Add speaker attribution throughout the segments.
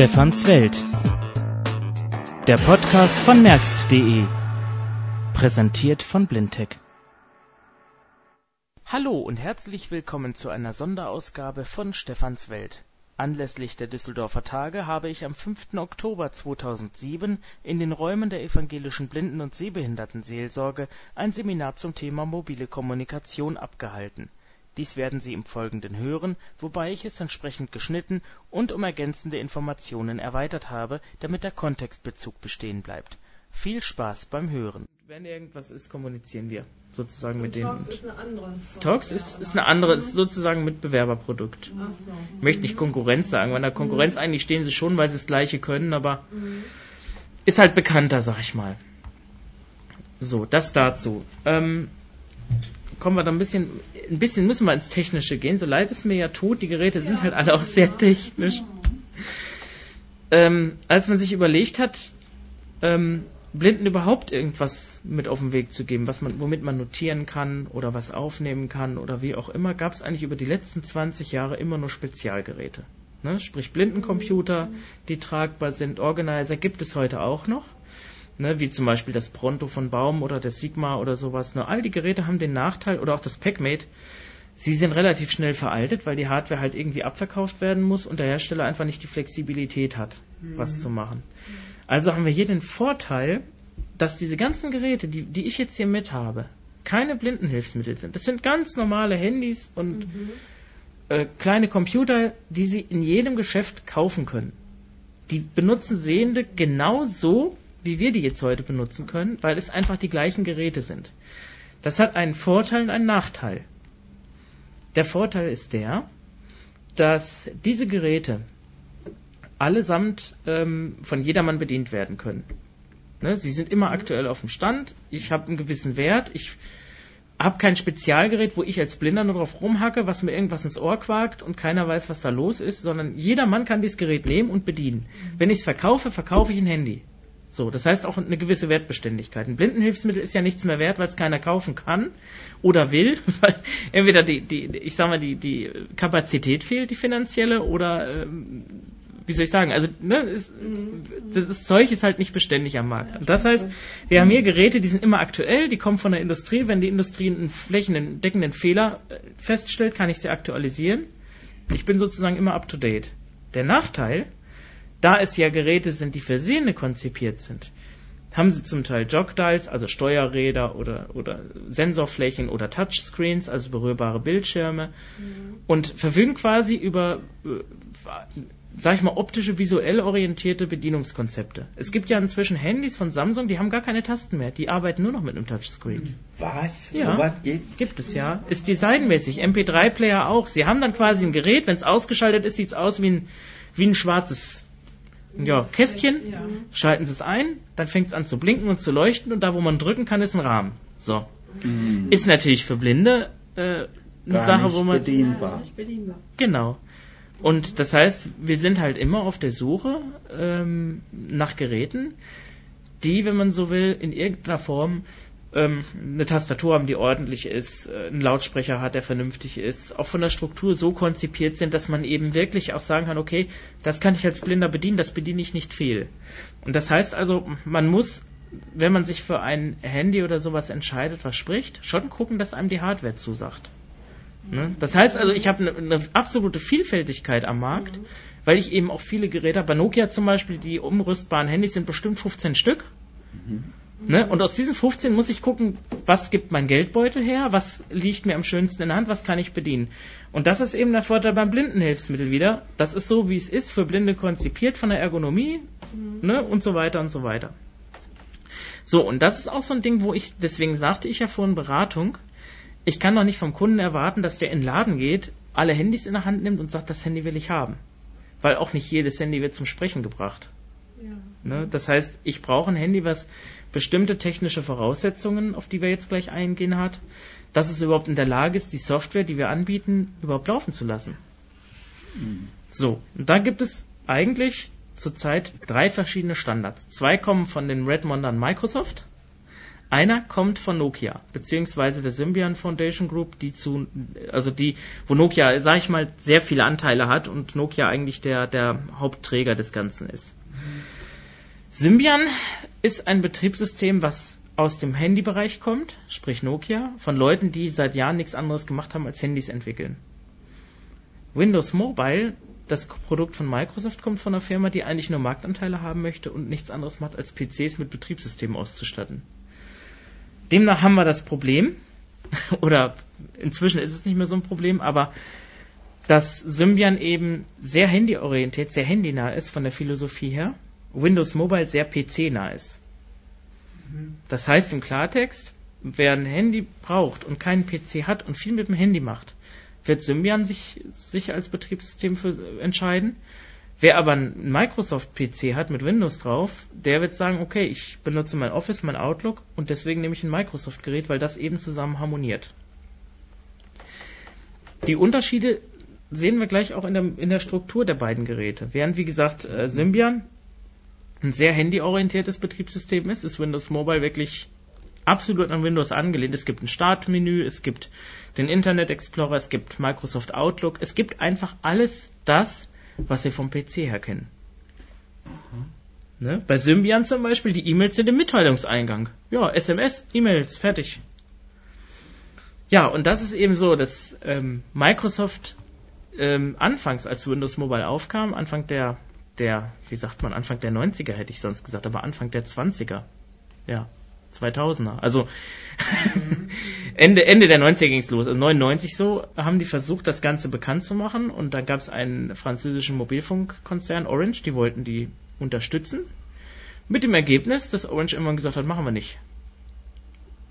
Speaker 1: Stefans Welt. Der Podcast von merkst.de. Präsentiert von Blindtech. Hallo und herzlich willkommen zu einer Sonderausgabe von Stefans Welt. Anlässlich der Düsseldorfer Tage habe ich am 5. Oktober 2007 in den Räumen der Evangelischen Blinden- und Sehbehindertenseelsorge ein Seminar zum Thema mobile Kommunikation abgehalten dies werden Sie im Folgenden hören, wobei ich es entsprechend geschnitten und um ergänzende Informationen erweitert habe, damit der Kontextbezug bestehen bleibt. Viel Spaß beim Hören. Wenn irgendwas ist, kommunizieren wir sozusagen mit denen.
Speaker 2: Talks ist eine andere.
Speaker 1: Talks ist, ist eine andere, ist sozusagen Mitbewerberprodukt.
Speaker 2: Ach so.
Speaker 1: Ich möchte nicht Konkurrenz sagen, weil in der Konkurrenz eigentlich stehen sie schon, weil sie das Gleiche können, aber ist halt bekannter, sag ich mal. So, das dazu. Ähm, kommen wir da ein bisschen, ein bisschen müssen wir ins Technische gehen, so leid es mir ja tut, die Geräte sind halt alle auch sehr technisch. Ähm, als man sich überlegt hat, ähm, Blinden überhaupt irgendwas mit auf den Weg zu geben, was man, womit man notieren kann oder was aufnehmen kann oder wie auch immer, gab es eigentlich über die letzten 20 Jahre immer nur Spezialgeräte. Ne? Sprich Blindencomputer, die tragbar sind. Organizer gibt es heute auch noch ne, wie zum Beispiel das Pronto von Baum oder das Sigma oder sowas. Nur all die Geräte haben den Nachteil, oder auch das PackMate, sie sind relativ schnell veraltet, weil die Hardware halt irgendwie abverkauft werden muss und der Hersteller einfach nicht die Flexibilität hat, mhm. was zu machen. Also haben wir hier den Vorteil, dass diese ganzen Geräte, die, die ich jetzt hier mit habe, keine Blindenhilfsmittel sind. Das sind ganz normale Handys und mhm. äh, kleine Computer, die Sie in jedem Geschäft kaufen können. Die benutzen Sehende genauso, wie wir die jetzt heute benutzen können, weil es einfach die gleichen Geräte sind. Das hat einen Vorteil und einen Nachteil. Der Vorteil ist der, dass diese Geräte allesamt ähm, von jedermann bedient werden können. Ne? Sie sind immer aktuell auf dem Stand. Ich habe einen gewissen Wert. Ich habe kein Spezialgerät, wo ich als Blinder nur drauf rumhacke, was mir irgendwas ins Ohr quakt und keiner weiß, was da los ist, sondern jeder Mann kann dieses Gerät nehmen und bedienen. Wenn ich es verkaufe, verkaufe ich ein Handy. So, das heißt auch eine gewisse Wertbeständigkeit. Ein Blindenhilfsmittel ist ja nichts mehr wert, weil es keiner kaufen kann oder will, weil entweder die, die, ich sag mal, die, die Kapazität fehlt, die finanzielle, oder ähm, wie soll ich sagen, also ne, ist, das Zeug ist halt nicht beständig am Markt. Und das heißt, wir haben hier Geräte, die sind immer aktuell, die kommen von der Industrie. Wenn die Industrie einen flächendeckenden Fehler äh, feststellt, kann ich sie aktualisieren. Ich bin sozusagen immer up to date. Der Nachteil da es ja Geräte sind, die für Sehende konzipiert sind, haben sie zum Teil Jogdials, also Steuerräder oder, oder Sensorflächen oder Touchscreens, also berührbare Bildschirme mhm. und verfügen quasi über, äh, sag ich mal, optische, visuell orientierte Bedienungskonzepte. Es gibt ja inzwischen Handys von Samsung, die haben gar keine Tasten mehr, die arbeiten nur noch mit einem Touchscreen.
Speaker 3: Was?
Speaker 1: Ja,
Speaker 3: so was geht?
Speaker 1: gibt es ja. Ist designmäßig, MP3-Player auch. Sie haben dann quasi ein Gerät, wenn es ausgeschaltet ist, sieht es aus wie ein, wie ein schwarzes ja, Kästchen, ja. schalten Sie es ein, dann fängt es an zu blinken und zu leuchten und da, wo man drücken kann, ist ein Rahmen. So. Mhm. Ist natürlich für Blinde äh, eine
Speaker 3: Gar
Speaker 1: Sache, wo man.
Speaker 3: Bedienbar.
Speaker 2: Nicht bedienbar.
Speaker 1: Genau. Und das heißt, wir sind halt immer auf der Suche ähm, nach Geräten, die, wenn man so will, in irgendeiner Form ähm, eine Tastatur haben, die ordentlich ist, äh, einen Lautsprecher hat, der vernünftig ist, auch von der Struktur so konzipiert sind, dass man eben wirklich auch sagen kann, okay, das kann ich als Blinder bedienen, das bediene ich nicht viel. Und das heißt also, man muss, wenn man sich für ein Handy oder sowas entscheidet, was spricht, schon gucken, dass einem die Hardware zusagt. Ne? Das heißt also, ich habe eine, eine absolute Vielfältigkeit am Markt, mhm. weil ich eben auch viele Geräte habe. Bei Nokia zum Beispiel, die umrüstbaren Handys sind bestimmt 15 Stück. Mhm. Ne? Und aus diesen 15 muss ich gucken, was gibt mein Geldbeutel her, was liegt mir am schönsten in der Hand, was kann ich bedienen. Und das ist eben der Vorteil beim Blindenhilfsmittel wieder. Das ist so, wie es ist, für Blinde konzipiert von der Ergonomie mhm. ne? und so weiter und so weiter. So, und das ist auch so ein Ding, wo ich, deswegen sagte ich ja vorhin Beratung, ich kann doch nicht vom Kunden erwarten, dass der in den Laden geht, alle Handys in der Hand nimmt und sagt, das Handy will ich haben. Weil auch nicht jedes Handy wird zum Sprechen gebracht. Ja. Ne? Das heißt, ich brauche ein Handy, was bestimmte technische Voraussetzungen, auf die wir jetzt gleich eingehen, hat, dass es überhaupt in der Lage ist, die Software, die wir anbieten, überhaupt laufen zu lassen. Mhm. So, und da gibt es eigentlich zurzeit drei verschiedene Standards. Zwei kommen von den Redmondern Microsoft, Einer kommt von Nokia, beziehungsweise der Symbian Foundation Group, die zu, also die, wo Nokia, sag ich mal, sehr viele Anteile hat und Nokia eigentlich der, der Hauptträger des Ganzen ist. Symbian ist ein Betriebssystem, was aus dem Handybereich kommt, sprich Nokia, von Leuten, die seit Jahren nichts anderes gemacht haben als Handys entwickeln. Windows Mobile, das Produkt von Microsoft, kommt von einer Firma, die eigentlich nur Marktanteile haben möchte und nichts anderes macht, als PCs mit Betriebssystemen auszustatten. Demnach haben wir das Problem, oder inzwischen ist es nicht mehr so ein Problem, aber dass Symbian eben sehr handyorientiert, sehr handynah ist von der Philosophie her, Windows Mobile sehr PC-nah ist. Das heißt im Klartext, wer ein Handy braucht und keinen PC hat und viel mit dem Handy macht, wird Symbian sich, sich als Betriebssystem für, entscheiden. Wer aber einen Microsoft-PC hat mit Windows drauf, der wird sagen, okay, ich benutze mein Office, mein Outlook und deswegen nehme ich ein Microsoft-Gerät, weil das eben zusammen harmoniert. Die Unterschiede sehen wir gleich auch in der, in der Struktur der beiden Geräte. Während, wie gesagt, äh, Symbian ein sehr handyorientiertes Betriebssystem ist, ist Windows Mobile wirklich absolut an Windows angelehnt. Es gibt ein Startmenü, es gibt den Internet Explorer, es gibt Microsoft Outlook, es gibt einfach alles das, was wir vom PC her kennen. Ne? Bei Symbian zum Beispiel, die E-Mails sind im Mitteilungseingang. Ja, SMS, E-Mails, fertig. Ja, und das ist eben so, dass ähm, Microsoft ähm, anfangs, als Windows Mobile aufkam, Anfang der, der, wie sagt man, Anfang der 90er hätte ich sonst gesagt, aber Anfang der 20er. Ja, 2000er. Also Ende, Ende der 90er ging es los. Also 99 so haben die versucht, das Ganze bekannt zu machen. Und dann gab es einen französischen Mobilfunkkonzern, Orange, die wollten die unterstützen. Mit dem Ergebnis, dass Orange immer gesagt hat, machen wir nicht.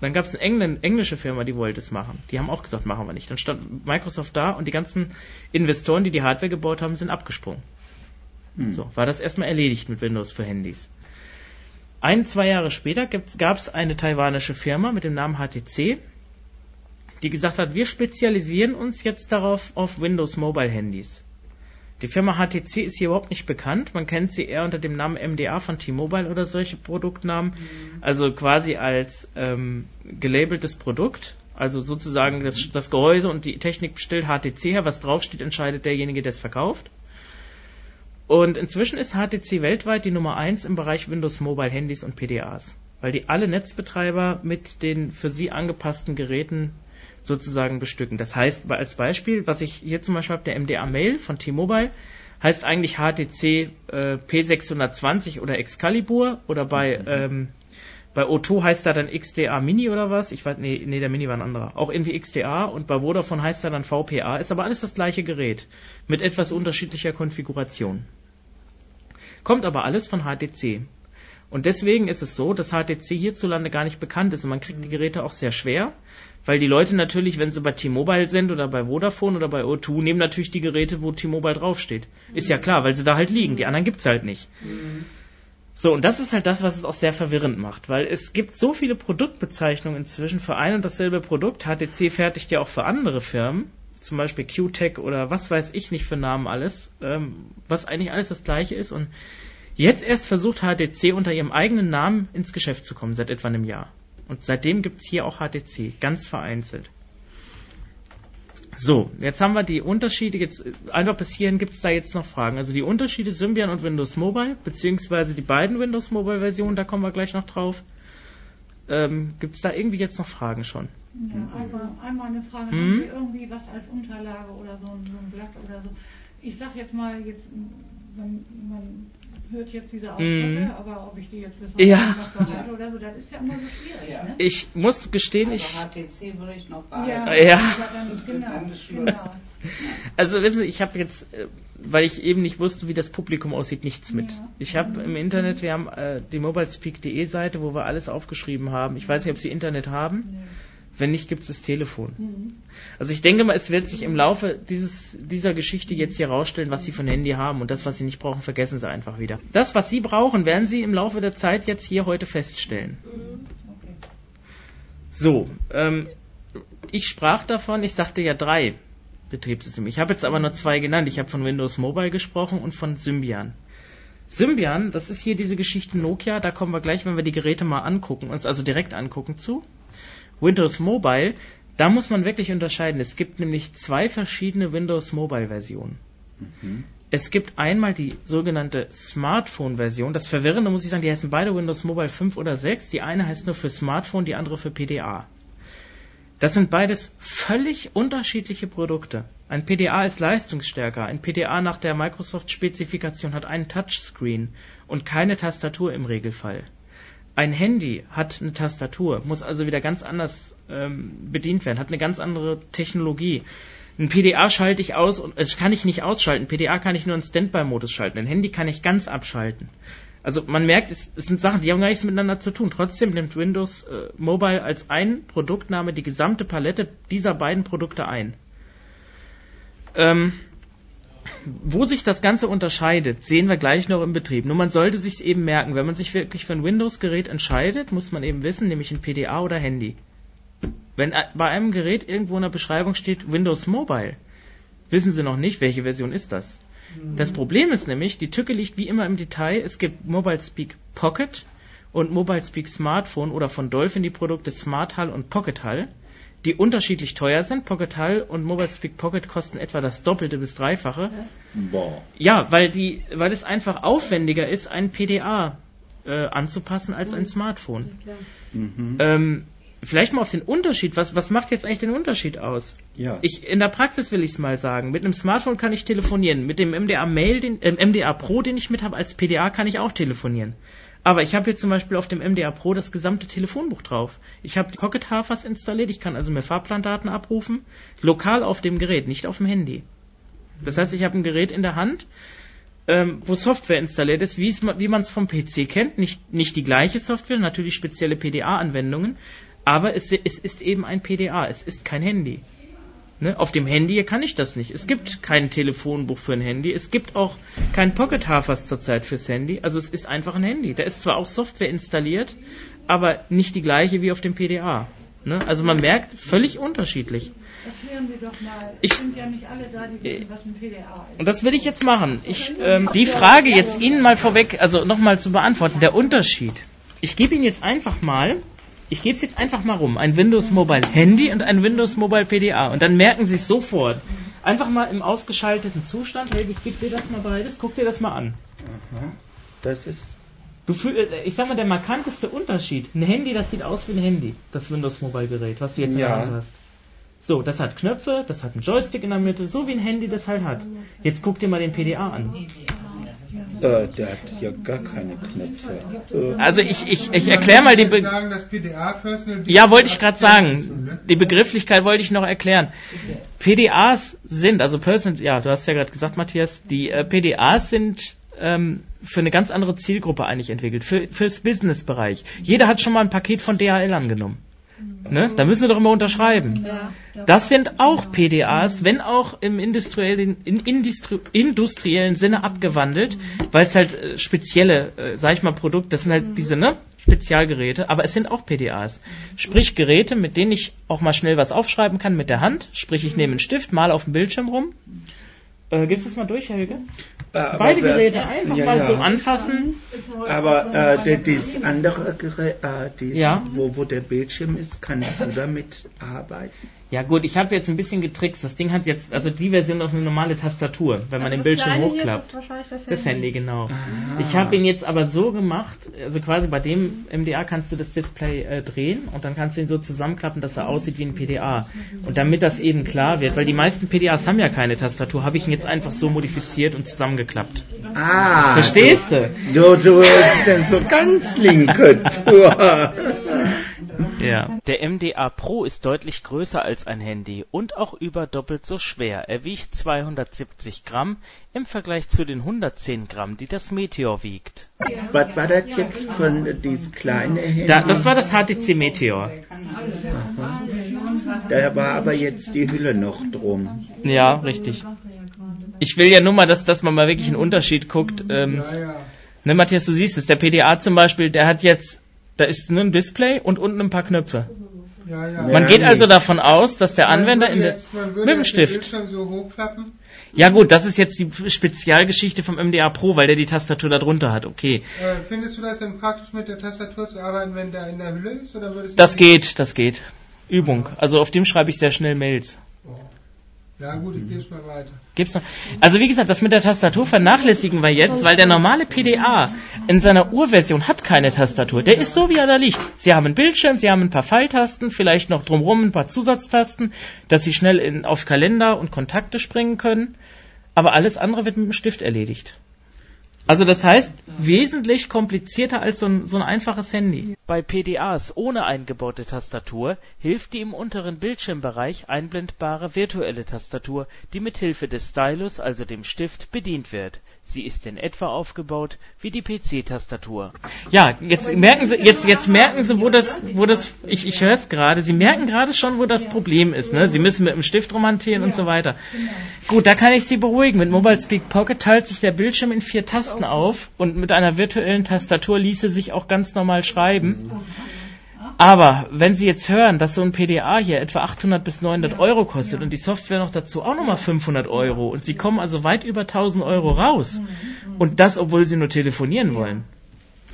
Speaker 1: Dann gab es eine Engl englische Firma, die wollte es machen. Die haben auch gesagt, machen wir nicht. Dann stand Microsoft da und die ganzen Investoren, die die Hardware gebaut haben, sind abgesprungen. Hm. So, war das erstmal erledigt mit Windows für Handys. Ein, zwei Jahre später gab es eine taiwanische Firma mit dem Namen HTC, die gesagt hat, wir spezialisieren uns jetzt darauf auf Windows Mobile Handys. Die Firma HTC ist hier überhaupt nicht bekannt. Man kennt sie eher unter dem Namen MDA von T-Mobile oder solche Produktnamen. Mhm. Also quasi als ähm, gelabeltes Produkt. Also sozusagen das, das Gehäuse und die Technik stellt HTC her. Was draufsteht, entscheidet derjenige, der es verkauft. Und inzwischen ist HTC weltweit die Nummer 1 im Bereich Windows Mobile Handys und PDAs, weil die alle Netzbetreiber mit den für sie angepassten Geräten sozusagen bestücken. Das heißt, als Beispiel, was ich hier zum Beispiel habe, der MDA Mail von T-Mobile, heißt eigentlich HTC äh, P620 oder Excalibur oder bei ähm, bei O2 heißt er dann XDA Mini oder was? Ich weiß, nee, nee, der Mini war ein anderer. Auch irgendwie XDA und bei Vodafone heißt er dann VPA. Ist aber alles das gleiche Gerät. Mit etwas unterschiedlicher Konfiguration. Kommt aber alles von HTC. Und deswegen ist es so, dass HTC hierzulande gar nicht bekannt ist und man kriegt die Geräte auch sehr schwer, weil die Leute natürlich, wenn sie bei T-Mobile sind oder bei Vodafone oder bei O2, nehmen natürlich die Geräte, wo T-Mobile draufsteht. Ist ja klar, weil sie da halt liegen. Die anderen gibt's halt nicht. So, und das ist halt das, was es auch sehr verwirrend macht, weil es gibt so viele Produktbezeichnungen inzwischen für ein und dasselbe Produkt. HTC fertigt ja auch für andere Firmen zum Beispiel QTech oder was weiß ich nicht für Namen alles, ähm, was eigentlich alles das gleiche ist. Und jetzt erst versucht HTC unter ihrem eigenen Namen ins Geschäft zu kommen, seit etwa einem Jahr. Und seitdem gibt's hier auch HTC, ganz vereinzelt. So, jetzt haben wir die Unterschiede, jetzt einfach bis hierhin gibt's da jetzt noch Fragen. Also die Unterschiede Symbian und Windows Mobile, beziehungsweise die beiden Windows Mobile Versionen, da kommen wir gleich noch drauf. Ähm, gibt's da irgendwie jetzt noch Fragen schon?
Speaker 2: Ja, einmal, einmal eine Frage, hm? haben Sie irgendwie was als Unterlage oder so, so ein Blatt oder so? Ich sag jetzt mal, jetzt, man, man hört jetzt diese Ausdrücke, mm. aber ob ich die jetzt bis
Speaker 1: ja.
Speaker 2: behalte oder so, das ist ja immer so schwierig. Ja. Ne?
Speaker 1: Ich muss gestehen,
Speaker 3: also ich. HTC würde ich noch behalten.
Speaker 1: Ja, ja.
Speaker 2: Dann, genau, genau.
Speaker 1: Also wissen Sie, ich habe jetzt, äh, weil ich eben nicht wusste, wie das Publikum aussieht, nichts mit. Ja. Ich habe im Internet, wir haben äh, die mobilespeak.de Seite, wo wir alles aufgeschrieben haben. Ich weiß nicht, ob Sie Internet haben. Nee. Wenn nicht, gibt es das Telefon. Mhm. Also ich denke mal, es wird sich im Laufe dieses, dieser Geschichte jetzt hier rausstellen, was Sie von Handy haben und das, was Sie nicht brauchen, vergessen Sie einfach wieder. Das, was Sie brauchen, werden Sie im Laufe der Zeit jetzt hier heute feststellen. Mhm. Okay. So, ähm, ich sprach davon, ich sagte ja drei Betriebssysteme. Ich habe jetzt aber nur zwei genannt. Ich habe von Windows Mobile gesprochen und von Symbian. Symbian, das ist hier diese Geschichte Nokia, da kommen wir gleich, wenn wir die Geräte mal angucken, uns also direkt angucken zu. Windows Mobile, da muss man wirklich unterscheiden. Es gibt nämlich zwei verschiedene Windows Mobile Versionen. Mhm. Es gibt einmal die sogenannte Smartphone-Version. Das Verwirrende muss ich sagen, die heißen beide Windows Mobile 5 oder 6. Die eine heißt nur für Smartphone, die andere für PDA. Das sind beides völlig unterschiedliche Produkte. Ein PDA ist leistungsstärker. Ein PDA nach der Microsoft-Spezifikation hat einen Touchscreen und keine Tastatur im Regelfall. Ein Handy hat eine Tastatur, muss also wieder ganz anders ähm, bedient werden, hat eine ganz andere Technologie. Ein PDA schalte ich aus und das kann ich nicht ausschalten. PDA kann ich nur in Standby-Modus schalten. Ein Handy kann ich ganz abschalten. Also man merkt, es, es, sind Sachen, die haben gar nichts miteinander zu tun. Trotzdem nimmt Windows äh, Mobile als ein Produktname die gesamte Palette dieser beiden Produkte ein. Ähm, wo sich das Ganze unterscheidet, sehen wir gleich noch im Betrieb. Nur man sollte sich eben merken, wenn man sich wirklich für ein Windows-Gerät entscheidet, muss man eben wissen, nämlich ein PDA oder Handy. Wenn äh, bei einem Gerät irgendwo in der Beschreibung steht Windows Mobile, wissen Sie noch nicht, welche Version ist das. Das Problem ist nämlich, die Tücke liegt wie immer im Detail. Es gibt Mobile Speak Pocket und Mobile Speak Smartphone oder von Dolphin die Produkte Smart Hull und Pocket Hull, die unterschiedlich teuer sind. Pocket Hull und Mobile Speak Pocket kosten etwa das Doppelte bis Dreifache. Boah. Ja, weil die, weil es einfach aufwendiger ist, ein PDA äh, anzupassen als ein Smartphone. Mhm. Ähm, Vielleicht mal auf den Unterschied. Was, was macht jetzt eigentlich den Unterschied aus? Ja. Ich, in der Praxis will ich es mal sagen. Mit einem Smartphone kann ich telefonieren. Mit dem MDA Mail, den, äh, MDA Pro, den ich mit habe als PDA, kann ich auch telefonieren. Aber ich habe jetzt zum Beispiel auf dem MDA Pro das gesamte Telefonbuch drauf. Ich habe Pocket Hafers installiert. Ich kann also mir Fahrplandaten abrufen. Lokal auf dem Gerät, nicht auf dem Handy. Das heißt, ich habe ein Gerät in der Hand, ähm, wo Software installiert ist, wie man es vom PC kennt. Nicht, nicht die gleiche Software, natürlich spezielle PDA-Anwendungen, aber es, es ist eben ein PDA, es ist kein Handy. Ne? Auf dem Handy kann ich das nicht. Es gibt kein Telefonbuch für ein Handy. Es gibt auch kein Pocket Hafers zurzeit fürs Handy. Also es ist einfach ein Handy. Da ist zwar auch Software installiert, aber nicht die gleiche wie auf dem PDA. Ne? Also man merkt, völlig unterschiedlich. Erklären Sie doch mal. Ich, sind ja nicht alle da, die wissen, was ein PDA ist. Und das will ich jetzt machen. Ich, ähm, die Frage jetzt Ihnen mal vorweg, also nochmal zu beantworten, der Unterschied. Ich gebe Ihnen jetzt einfach mal ich gebe es jetzt einfach mal rum. Ein Windows Mobile Handy und ein Windows Mobile PDA. Und dann merken Sie es sofort. Einfach mal im ausgeschalteten Zustand. Hey, ich gebe dir das mal beides. Guck dir das mal an. Aha. Das ist. Du fühl, äh, ich sag mal, der markanteste Unterschied. Ein Handy, das sieht aus wie ein Handy. Das Windows Mobile Gerät, was du jetzt in der Hand hast. So, das hat Knöpfe, das hat einen Joystick in der Mitte, so wie ein Handy das halt hat. Jetzt guck dir mal den PDA an.
Speaker 4: Äh, der hat ja gar keine Knöpfe.
Speaker 1: Äh. Also ich, ich, ich erkläre mal die Be Ja, wollte ich gerade sagen. Ne? Die Begrifflichkeit wollte ich noch erklären. PDAs sind, also Personal, ja, du hast ja gerade gesagt, Matthias, die äh, PDAs sind ähm, für eine ganz andere Zielgruppe eigentlich entwickelt, für, fürs Businessbereich. Jeder hat schon mal ein Paket von DHL angenommen. Ne? Da müssen Sie doch immer unterschreiben. Das sind auch PDAs, wenn auch im industriellen, in Industri industriellen Sinne abgewandelt, weil es halt äh, spezielle, äh, sag ich mal, Produkte, das sind halt diese, ne? Spezialgeräte, aber es sind auch PDAs. Sprich Geräte, mit denen ich auch mal schnell was aufschreiben kann mit der Hand. Sprich, ich nehme einen Stift, mal auf dem Bildschirm rum. Äh, gibst du es mal durch, Helge? Äh, Beide Geräte einfach ja, mal ja. so anfassen.
Speaker 4: Aber äh, das andere Gerät, äh, das, ja. wo, wo der Bildschirm ist, kannst du damit arbeiten?
Speaker 1: Ja gut, ich habe jetzt ein bisschen getrickst. Das Ding hat jetzt, also die Version auf eine normale Tastatur, wenn man also den Bildschirm hochklappt. Das, das Handy, genau. Ah. Ich habe ihn jetzt aber so gemacht, also quasi bei dem MDA kannst du das Display äh, drehen und dann kannst du ihn so zusammenklappen, dass er aussieht wie ein PDA. Und damit das eben klar wird, weil die meisten PDAs haben ja keine Tastatur, habe ich ihn jetzt einfach so modifiziert und zusammengeklappt. Ah. Verstehst du?
Speaker 4: Du, du bist so ganz linke Tour.
Speaker 1: Ja. Der MDA Pro ist deutlich größer als ein Handy und auch über doppelt so schwer. Er wiegt 270 Gramm im Vergleich zu den 110 Gramm, die das Meteor wiegt.
Speaker 4: Was war das jetzt von dieses kleine Handy?
Speaker 1: Da, das war das HTC Meteor.
Speaker 4: Aha. Da war aber jetzt die Hülle noch drum.
Speaker 1: Ja, richtig. Ich will ja nur mal, dass, dass man mal wirklich einen Unterschied guckt. Ähm, ne, Matthias, du siehst es, der PDA zum Beispiel, der hat jetzt da ist nur ein Display und unten ein paar Knöpfe. Ja, ja. Man geht also davon aus, dass der Anwender in der, mit dem Stift. So Ja gut, das ist jetzt die Spezialgeschichte vom MDA Pro, weil der die Tastatur da drunter hat, okay.
Speaker 5: Äh, findest du das denn praktisch mit der Tastatur zu arbeiten, wenn der in der Hülle ist? Oder würdest
Speaker 1: das geht, das geht. Übung. Also auf dem schreibe ich sehr schnell Mails.
Speaker 5: Oh. Ja gut, ich gebe es mal weiter.
Speaker 1: Gibt's noch? Also wie gesagt, das mit der Tastatur vernachlässigen wir jetzt, weil der normale PDA in seiner Urversion hat keine Tastatur. Der ist so, wie er da liegt. Sie haben einen Bildschirm, Sie haben ein paar Pfeiltasten, vielleicht noch drumherum ein paar Zusatztasten, dass Sie schnell in, auf Kalender und Kontakte springen können. Aber alles andere wird mit dem Stift erledigt. Also das heißt, wesentlich komplizierter als so ein, so ein einfaches Handy. Bei PDAs ohne eingebaute Tastatur hilft die im unteren Bildschirmbereich einblendbare virtuelle Tastatur, die mit Hilfe des Stylus, also dem Stift, bedient wird. Sie ist in etwa aufgebaut wie die PC-Tastatur. Ja, jetzt merken Sie, jetzt, jetzt merken Sie, wo das, wo das, ich, ich höre es gerade, Sie merken gerade schon, wo das Problem ist, ne? Sie müssen mit dem Stift romantieren und so weiter. Gut, da kann ich Sie beruhigen. Mit Mobile Speak Pocket teilt sich der Bildschirm in vier Tasten auf und mit einer virtuellen Tastatur ließe sich auch ganz normal schreiben. Aber wenn Sie jetzt hören, dass so ein PDA hier etwa 800 bis 900 Euro kostet und die Software noch dazu auch nochmal 500 Euro und Sie kommen also weit über 1000 Euro raus und das, obwohl Sie nur telefonieren wollen,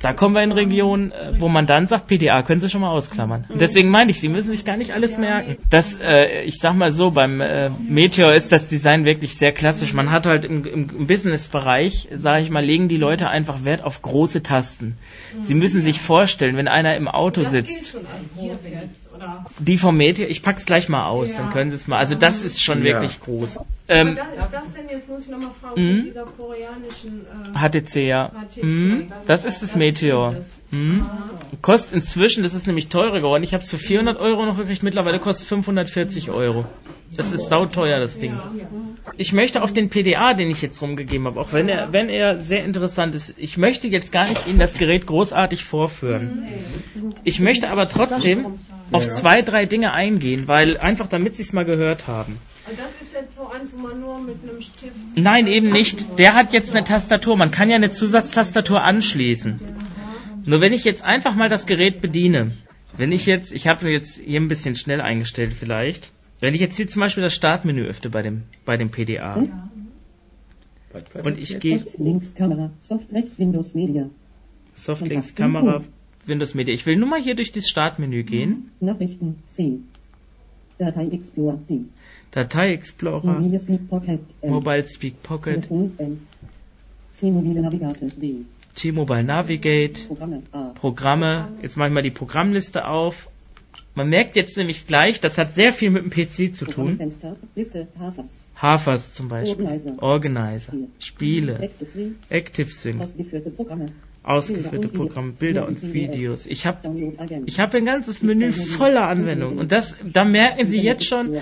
Speaker 1: da kommen wir in Regionen, äh, wo man dann sagt, PDA können Sie schon mal ausklammern. Und deswegen meine ich, Sie müssen sich gar nicht alles merken. Das, äh, ich sag mal so, beim äh, Meteor ist das Design wirklich sehr klassisch. Man hat halt im, im, im Business-Bereich, sage ich mal, legen die Leute einfach Wert auf große Tasten. Sie müssen sich vorstellen, wenn einer im Auto sitzt. Die vom Meteor, ich pack's gleich mal aus, dann können Sie es mal. Also das ist schon ja. wirklich groß.
Speaker 6: Ähm, ist das denn jetzt, muss ich nochmal fragen, mit mhm. dieser koreanischen
Speaker 1: äh, HTC, ja. HTC, mhm. Das, das ist das, das Meteor. Mhm. Kostet inzwischen, das ist nämlich teurer geworden. Ich habe es für 400 Euro noch gekriegt, mittlerweile kostet es 540 Euro. Das ist sauteuer, das Ding. Ich möchte auf den PDA, den ich jetzt rumgegeben habe, auch wenn er, wenn er sehr interessant ist, ich möchte jetzt gar nicht Ihnen das Gerät großartig vorführen. Ich möchte aber trotzdem auf zwei, drei Dinge eingehen, weil einfach damit Sie es mal gehört haben.
Speaker 6: Und das ist jetzt so eins, wo man nur mit einem Stift.
Speaker 1: Nein, eben nicht. Der hat jetzt eine Tastatur. Man kann ja eine Zusatztastatur anschließen. Nur wenn ich jetzt einfach mal das Gerät bediene, wenn ich jetzt, ich habe jetzt hier ein bisschen schnell eingestellt vielleicht, wenn ich jetzt hier zum Beispiel das Startmenü öffne bei dem, bei dem PDA. Ja. Und ich gehe.
Speaker 7: Soft links Kamera, Soft rechts Windows Media.
Speaker 1: Soft links Kamera, Windows Media. Ich will nur mal hier durch das Startmenü gehen.
Speaker 7: Nachrichten, C. Datei Explorer, D.
Speaker 1: Datei Explorer,
Speaker 7: Mobile Speak Pocket,
Speaker 1: M. Mobile Speak Pocket,
Speaker 7: T-Mobile Navigate, B.
Speaker 1: T-Mobile Navigate, Programme, A. Programme. Jetzt mache ich mal die Programmliste auf. Man merkt jetzt nämlich gleich, das hat sehr viel mit dem PC zu tun.
Speaker 7: Liste, Hafers.
Speaker 1: Hafers zum Beispiel.
Speaker 7: Organizer.
Speaker 1: Organizer. Spiele.
Speaker 7: ActiveSync.
Speaker 1: ActiveSync.
Speaker 7: Ausgeführte Programme.
Speaker 1: Ausgeführte Programme, Bilder und Videos. Ich habe ich hab ein ganzes Menü voller Anwendungen. Und das, da merken Sie jetzt schon,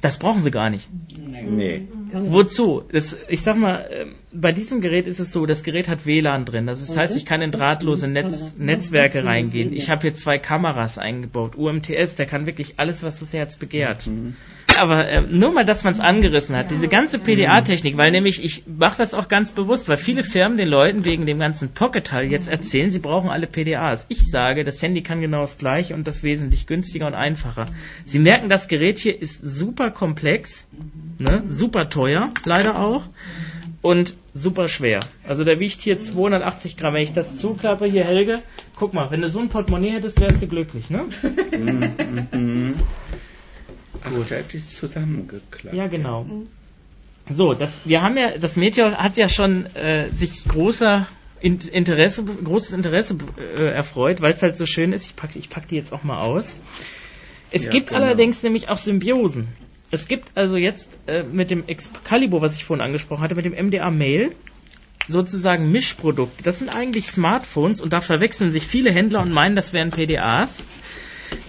Speaker 1: das brauchen sie gar nicht.
Speaker 4: Nee.
Speaker 1: Wozu? Das, ich sag mal, ähm, bei diesem Gerät ist es so, das Gerät hat WLAN drin. Das heißt, ich kann in drahtlose Netz, Netzwerke reingehen. Ich habe hier zwei Kameras eingebaut. UMTS, der kann wirklich alles, was das Herz begehrt. Mhm aber äh, nur mal, dass man es angerissen hat, diese ganze PDA-Technik, weil nämlich, ich mache das auch ganz bewusst, weil viele Firmen den Leuten wegen dem ganzen Pocket-Teil jetzt erzählen, sie brauchen alle PDAs. Ich sage, das Handy kann genau das gleiche und das wesentlich günstiger und einfacher. Sie merken, das Gerät hier ist super komplex, ne? super teuer, leider auch, und super schwer. Also der wiegt hier 280 Gramm. Wenn ich das zuklappe, hier Helge, guck mal, wenn du so ein Portemonnaie hättest, wärst du glücklich, ne? Mhm, mhm.
Speaker 4: Gut, ist zusammengeklappt.
Speaker 1: Ja, genau. So, das, wir haben ja, das Meteor hat ja schon äh, sich großer Interesse, großes Interesse äh, erfreut, weil es halt so schön ist. Ich packe ich pack die jetzt auch mal aus. Es ja, gibt genau. allerdings nämlich auch Symbiosen. Es gibt also jetzt äh, mit dem Excalibur, was ich vorhin angesprochen hatte, mit dem MDA Mail sozusagen Mischprodukte. Das sind eigentlich Smartphones und da verwechseln sich viele Händler und meinen, das wären PDAs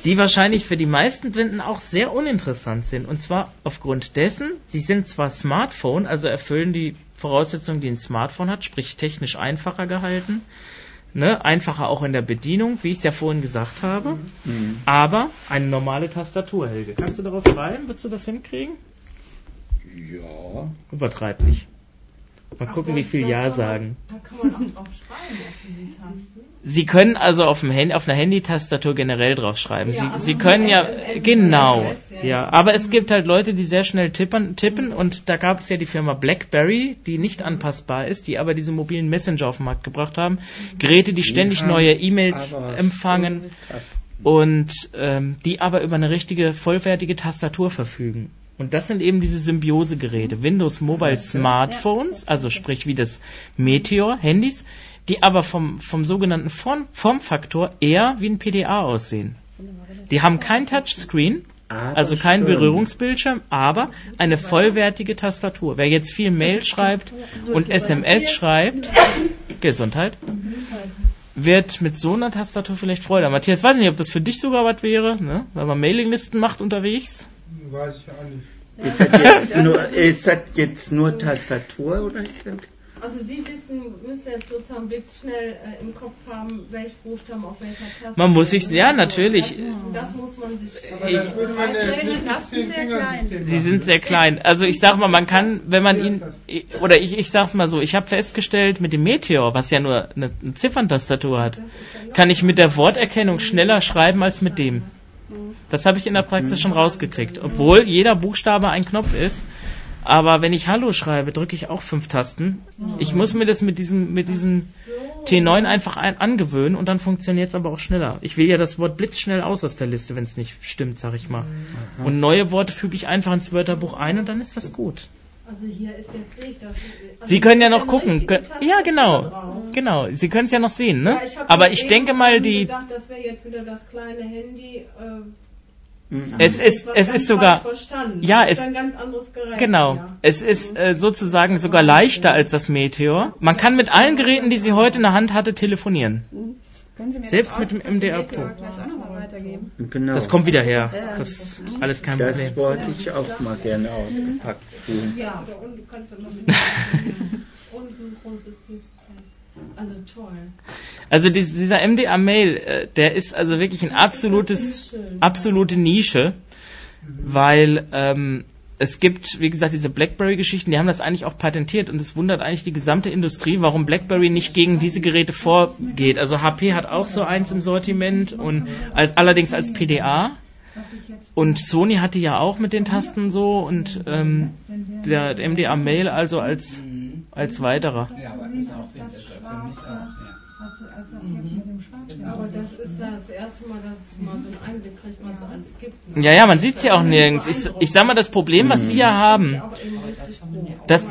Speaker 1: die wahrscheinlich für die meisten Blinden auch sehr uninteressant sind. Und zwar aufgrund dessen, sie sind zwar Smartphone, also erfüllen die Voraussetzungen, die ein Smartphone hat, sprich technisch einfacher gehalten, ne, einfacher auch in der Bedienung, wie ich es ja vorhin gesagt habe, mhm. aber eine normale Tastatur, Helge. Kannst du darauf schreiben? Würdest du das hinkriegen?
Speaker 4: Ja.
Speaker 1: Übertreib nicht. Mal Ach, gucken, wie viel Ja sagen.
Speaker 6: Da kann man auch drauf schreiben auf diesen Tasten?
Speaker 1: Sie können also auf, dem Handy, auf einer Handy-Tastatur generell drauf schreiben.
Speaker 6: Ja,
Speaker 1: Sie, Sie können ja,
Speaker 6: SMS,
Speaker 1: genau,
Speaker 6: SMS, ja.
Speaker 1: ja. Aber es gibt halt Leute, die sehr schnell tippen, tippen und da gab es ja die Firma BlackBerry, die nicht anpassbar ist, die aber diese mobilen Messenger auf den Markt gebracht haben. Geräte, die ständig
Speaker 4: haben
Speaker 1: neue E-Mails empfangen und ähm, die aber über eine richtige, vollwertige Tastatur verfügen. Und das sind eben diese Symbiose-Geräte, Windows Mobile Smartphones, also sprich wie das Meteor-Handys, die aber vom, vom sogenannten Form, Formfaktor eher wie ein PDA aussehen. Die haben kein Touchscreen,
Speaker 4: Aber
Speaker 1: also kein. Berührungsbildschirm, aber eine vollwertige Tastatur. Wer jetzt viel Mail schreibt und SMS schreibt, Gesundheit, wird mit so einer Tastatur vielleicht Freude haben. Matthias, weiß nicht, ob das für dich sogar was wäre, ne? weil man Mailinglisten macht unterwegs.
Speaker 5: Weiß ich auch nicht.
Speaker 4: Ist das jetzt nur, ist das jetzt nur Tastatur oder ist das?
Speaker 6: Also Sie wissen, müssen jetzt sozusagen blitzschnell äh, im Kopf haben, welche Buchstaben auf welcher Taste.
Speaker 1: Man muss sich-
Speaker 6: sind.
Speaker 1: ja, natürlich.
Speaker 6: Das, das muss man sich.
Speaker 5: Aber das würde man ja
Speaker 1: Sie sind sehr klein. Also ich sag mal, man kann, wenn man ihn, oder ich, ich sag's mal so, ich habe festgestellt, mit dem Meteor, was ja nur eine, eine Zifferntastatur hat, kann ich mit der Worterkennung schneller schreiben als mit dem. Das habe ich in der Praxis schon rausgekriegt. Obwohl jeder Buchstabe ein Knopf ist. Aber wenn ich Hallo schreibe, drücke ich auch fünf Tasten. Ich muss mir das mit diesem, mit diesem T9 einfach ein, angewöhnen und dann funktioniert es aber auch schneller. Ich wähle ja das Wort blitzschnell aus aus der Liste, wenn es nicht stimmt, sag ich mal. Und neue Worte füge ich einfach ins Wörterbuch ein und dann ist das gut.
Speaker 6: Also hier ist jetzt sehe ich das. Also
Speaker 1: Sie können ja noch gucken. ja, genau. Genau. Sie können es ja noch sehen, ne?
Speaker 6: Ja, ich hab
Speaker 1: Aber ich denke mal, die,
Speaker 6: gedacht, das wäre jetzt wieder das kleine Handy. Äh,
Speaker 1: es ist, es ist sogar. Ja, es-
Speaker 6: ein ganz anderes Gerät.
Speaker 1: genau.
Speaker 6: Ja.
Speaker 1: Es ist äh, sozusagen sogar leichter als das Meteor. Man kann mit allen Geräten, die sie heute in der Hand hatte, telefonieren.
Speaker 8: Können Sie mir
Speaker 1: Selbst
Speaker 8: das
Speaker 1: mit dem MDR Pro.
Speaker 8: gleich auch nochmal weitergeben?
Speaker 4: Genau.
Speaker 1: Das kommt wieder her. Das ist alles kein
Speaker 4: Das
Speaker 1: Problem.
Speaker 4: wollte ich auch mal gerne ausgepackt sehen.
Speaker 6: Ja, kannst du noch unten ein großes. Also toll.
Speaker 1: Also dies, dieser MDA Mail, äh, der ist also wirklich ein absolutes, absolute Nische, weil ähm, es gibt, wie gesagt, diese BlackBerry-Geschichten, die haben das eigentlich auch patentiert und es wundert eigentlich die gesamte Industrie, warum BlackBerry nicht gegen diese Geräte vorgeht. Also HP hat auch so eins im Sortiment und als, allerdings als PDA. Und Sony hatte ja auch mit den Tasten so und ähm, der, MDA Mail also als, als weiterer.
Speaker 2: Ja, aber ist auch das als das jetzt mit dem Schwarzen.
Speaker 6: Aber das ist ja das erste Mal, dass mal so einen Einblick kriegt, was es alles gibt. ne?
Speaker 1: Ja, ja, man sieht's ja auch nirgends. Ich, ich sag mal, das Problem, was Sie ja haben, Das-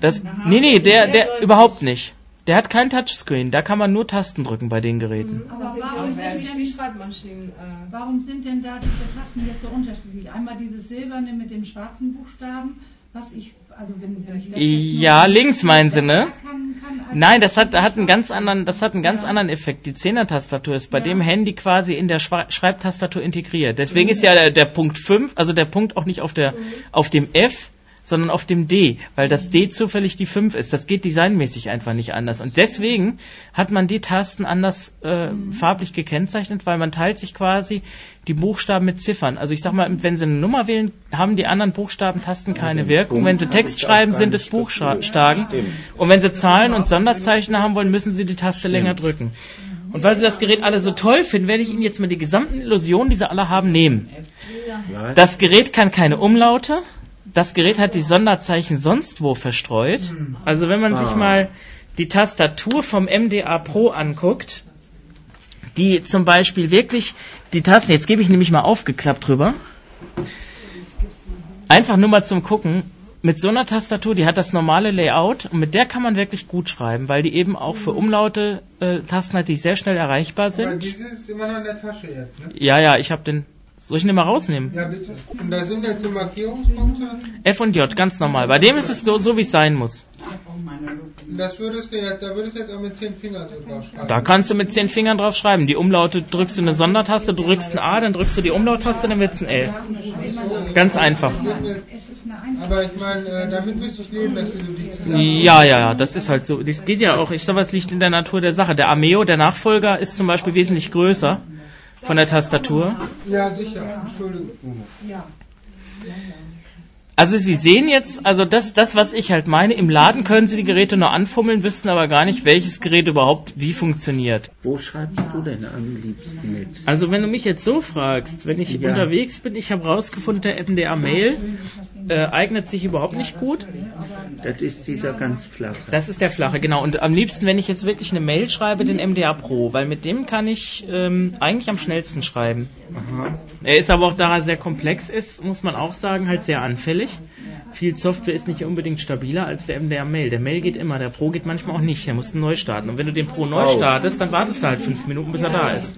Speaker 6: das
Speaker 1: nee, nee, der, der, überhaupt nicht. Der hat kein Touchscreen, da kann man nur Tasten drücken bei den Geräten.
Speaker 2: Aber
Speaker 6: Das sieht
Speaker 2: warum.
Speaker 6: Äh,
Speaker 2: warum sind denn da diese Tasten jetzt so unterschiedlich? Einmal dieses silberne mit dem schwarzen Buchstaben, was ich, also wenn, wenn ich das jetzt nur-
Speaker 1: Ja, links meinen Sie, ne?
Speaker 2: Kann, kann als-
Speaker 1: Nein, das hat, hat einen ganz anderen, das hat einen ganz anderen Effekt. Die Zehner-Tastatur ist bei
Speaker 2: Ja.
Speaker 1: dem Handy quasi in der Schwa- Schreibtastatur integriert. Deswegen ist ja der, der Punkt 5, also der Punkt auch nicht auf der, auf dem F, sondern auf dem D, weil das D zufällig die 5 ist. Das geht designmäßig einfach nicht anders. Und deswegen hat man die Tasten anders äh, farblich gekennzeichnet, weil man teilt sich quasi die Buchstaben mit Ziffern. Also ich sag mal, wenn Sie eine Nummer wählen, haben die anderen Buchstabentasten keine Wirkung. Wenn Sie Text schreiben, sind es Buchstaben. Und wenn Sie Zahlen und Sonderzeichen haben wollen, müssen Sie die Taste länger drücken. Und weil Sie das Gerät alle so toll finden, werde ich Ihnen jetzt mal die gesamten Illusionen, die Sie alle haben, nehmen. Das Gerät kann keine Umlaute. Das Gerät hat die Sonderzeichen sonst wo verstreut. Also wenn man sich
Speaker 4: Ah.
Speaker 1: mal die Tastatur vom MDA Pro anguckt, die zum Beispiel wirklich die Tasten, jetzt gebe ich nämlich mal aufgeklappt drüber, einfach nur mal zum Gucken, mit so einer Tastatur, die hat das normale Layout und mit der kann man wirklich gut schreiben, weil die eben auch für Umlaute äh, Tasten hat, die sehr schnell erreichbar
Speaker 5: Aber
Speaker 1: sind.
Speaker 5: dieses ist immer noch in der Tasche jetzt, ne?
Speaker 1: Ja, ja, ich habe den. Soll ich den mal rausnehmen?
Speaker 5: Ja, bitte. Und da sind jetzt so Markierungspunkte.
Speaker 1: F und J, ganz normal. Bei dem ist es so, so wie es sein muss.
Speaker 5: Das würdest du jetzt, da würdest du jetzt auch mit zehn Fingern drauf schreiben.
Speaker 1: Da kannst du mit zehn Fingern drauf schreiben. Die Umlaute drückst du eine Sondertaste, du drückst ein A, dann drückst du die Umlauttaste, dann wird's ein L. Ganz einfach.
Speaker 2: Es.
Speaker 5: Aber ich meine, äh, damit müsste ich leben, dass du die zusammen.
Speaker 1: Ja, ja, ja, das ist halt so. Das geht ja auch. Ich sag, was liegt in der Natur der Sache. Der Ameo, der Nachfolger, ist zum Beispiel wesentlich größer von der Tastatur.
Speaker 5: Ja, sicher. Entschuldigung.
Speaker 1: Also Sie sehen jetzt, also das, das, was ich halt meine, im Laden können Sie die Geräte nur anfummeln, wüssten aber gar nicht, welches Gerät überhaupt wie funktioniert.
Speaker 4: Wo schreibst du denn am liebsten mit?
Speaker 1: Also wenn du mich jetzt so fragst, wenn ich
Speaker 4: Ja.
Speaker 1: unterwegs bin, ich habe rausgefunden, der MDA Mail äh, eignet sich überhaupt nicht gut.
Speaker 4: Das ist dieser ganz flache.
Speaker 1: Das ist der flache, genau. Und am liebsten, wenn ich jetzt wirklich eine Mail schreibe, den MDA Pro, weil mit dem kann ich ähm, eigentlich am schnellsten schreiben.
Speaker 4: Aha.
Speaker 1: Er ist aber auch, da er sehr komplex ist, muss man auch sagen, halt sehr anfällig. Viel Software ist nicht unbedingt stabiler als der MDR Mail. Der Mail geht immer, der Pro geht manchmal auch nicht. Der muss neu starten. Und wenn du den Pro neu startest, dann wartest du halt fünf Minuten, bis er da ist.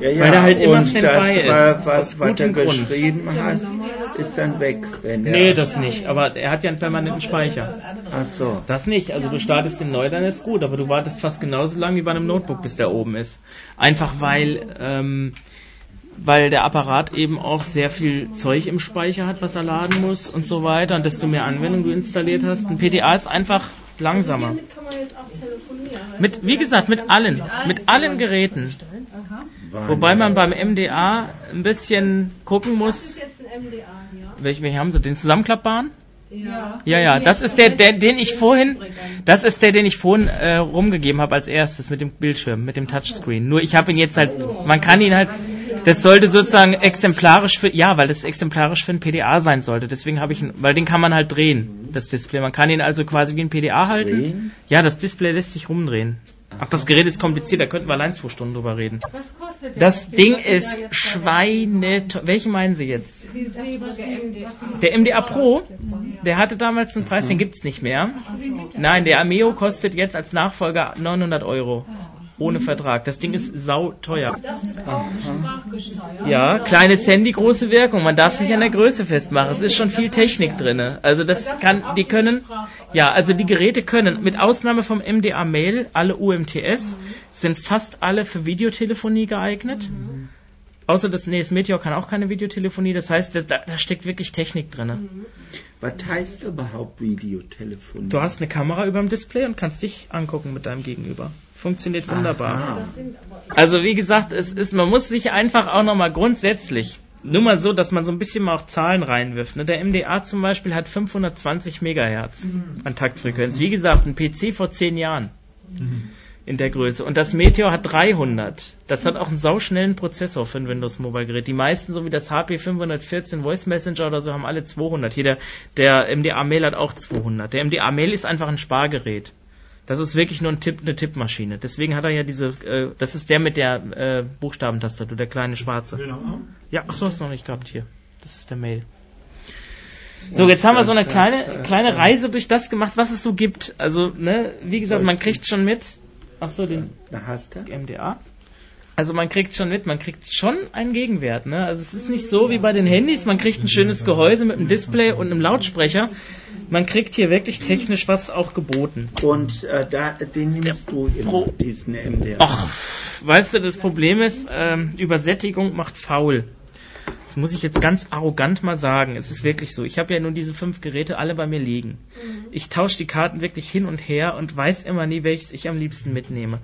Speaker 4: Ja, ja,
Speaker 1: Weil er halt immer Standby ist.
Speaker 4: wa-
Speaker 1: Aus
Speaker 4: was, was du
Speaker 1: gutem Grund.
Speaker 4: geschrieben hast, ist dann weg. Wenn
Speaker 1: Nee, das nicht. Aber er hat ja einen permanenten Speicher.
Speaker 4: Ach so.
Speaker 1: Das nicht. Also du startest den neu, dann ist gut. Aber du wartest fast genauso lange wie bei einem Notebook, bis der oben ist. Einfach weil, ähm, weil der Apparat eben auch sehr viel Zeug im Speicher hat, was er laden muss und so weiter. Und desto mehr Anwendung du installiert hast. Ein PDA ist einfach langsamer.
Speaker 6: Damit kann man jetzt auch telefonieren.
Speaker 1: Mit, wie gesagt, mit allen. Mit allen Geräten. Wobei man beim MDA ein bisschen gucken muss. welchen haben sie? Den zusammenklappbaren?
Speaker 6: Ja.
Speaker 1: Ja, ja, das ist der, der, den ich vorhin, das ist der, den ich vorhin äh, rumgegeben habe als erstes mit dem Bildschirm, mit dem Touchscreen. Nur ich habe ihn jetzt halt, man kann ihn halt, das sollte sozusagen exemplarisch für, ja, weil das exemplarisch für ein PDA sein sollte. Deswegen habe ich ihn, weil den kann man halt drehen, das Display. Man kann ihn also quasi wie ein PDA halten.
Speaker 4: Drehen?
Speaker 1: Ja, das Display lässt sich rumdrehen. Ach, das Gerät ist kompliziert, da könnten wir allein zwei Stunden drüber reden.
Speaker 2: Was kostet der?
Speaker 1: Das Ding
Speaker 2: da
Speaker 1: ist
Speaker 2: jetzt
Speaker 1: Schweine. Welchen meinen Sie jetzt? Der MDA Pro, der hatte damals einen Preis, den gibt's nicht mehr. Nein, der Ameo kostet jetzt als Nachfolger 900 Euro. Ohne Vertrag. Das Ding ist sauteuer.
Speaker 6: Das ist auch sprachgesteuert.
Speaker 1: Ja, kleines Handy, große Wirkung. Man darf sich an der Größe festmachen. Es ist schon viel Technik drinne. Also das kann, die können, ja, also die Geräte können, mit Ausnahme vom MDA Mail, alle UMTS, sind fast alle für Videotelefonie geeignet. Außer das, nee, das Meteor kann auch keine Videotelefonie. Das heißt, da, da steckt wirklich Technik drinne.
Speaker 4: Was heißt überhaupt Videotelefonie?
Speaker 1: Du hast eine Kamera über dem Display und kannst dich angucken mit deinem Gegenüber. Funktioniert wunderbar.
Speaker 4: Aha.
Speaker 1: Also wie gesagt, es ist, man muss sich einfach auch nochmal grundsätzlich, nur mal so, dass man so ein bisschen mal auch Zahlen reinwirft. Ne? Der MDA zum Beispiel hat 520 Megahertz an Taktfrequenz. Wie gesagt, ein PC vor zehn Jahren in der Größe. Und das Meteor hat 300. Das hat auch einen sauschnellen Prozessor für ein Windows Mobile Gerät. Die meisten, so wie das HP 514 Voice Messenger oder so, haben alle 200. Hier der, der MDA Mail hat auch 200. Der MDA Mail ist einfach ein Spargerät. Das ist wirklich nur ein Tipp, eine Tippmaschine. Deswegen hat er ja diese, äh, das ist der mit der äh, Buchstabentastatur, der kleine schwarze. Ja, ach so, hast du noch nicht gehabt hier. Das ist der Mail. So, jetzt haben wir so eine kleine, kleine Reise durch das gemacht, was es so gibt. Also, ne, wie gesagt, man kriegt schon mit. Ach so, den. MDA. Also man kriegt schon mit, man kriegt schon einen Gegenwert. Ne? Also es ist nicht so wie bei den Handys, man kriegt ein schönes Gehäuse mit einem Display und einem Lautsprecher. Man kriegt hier wirklich technisch was auch geboten.
Speaker 4: Und äh, da, den nimmst du immer,
Speaker 1: Pro-
Speaker 4: diesen MDR.
Speaker 1: Ach, weißt du, das Problem ist, ähm, Übersättigung macht faul. Das muss ich jetzt ganz arrogant mal sagen. Es ist wirklich so. Ich habe ja nun diese fünf Geräte alle bei mir liegen. Ich tausche die Karten wirklich hin und her und weiß immer nie, welches ich am liebsten mitnehme.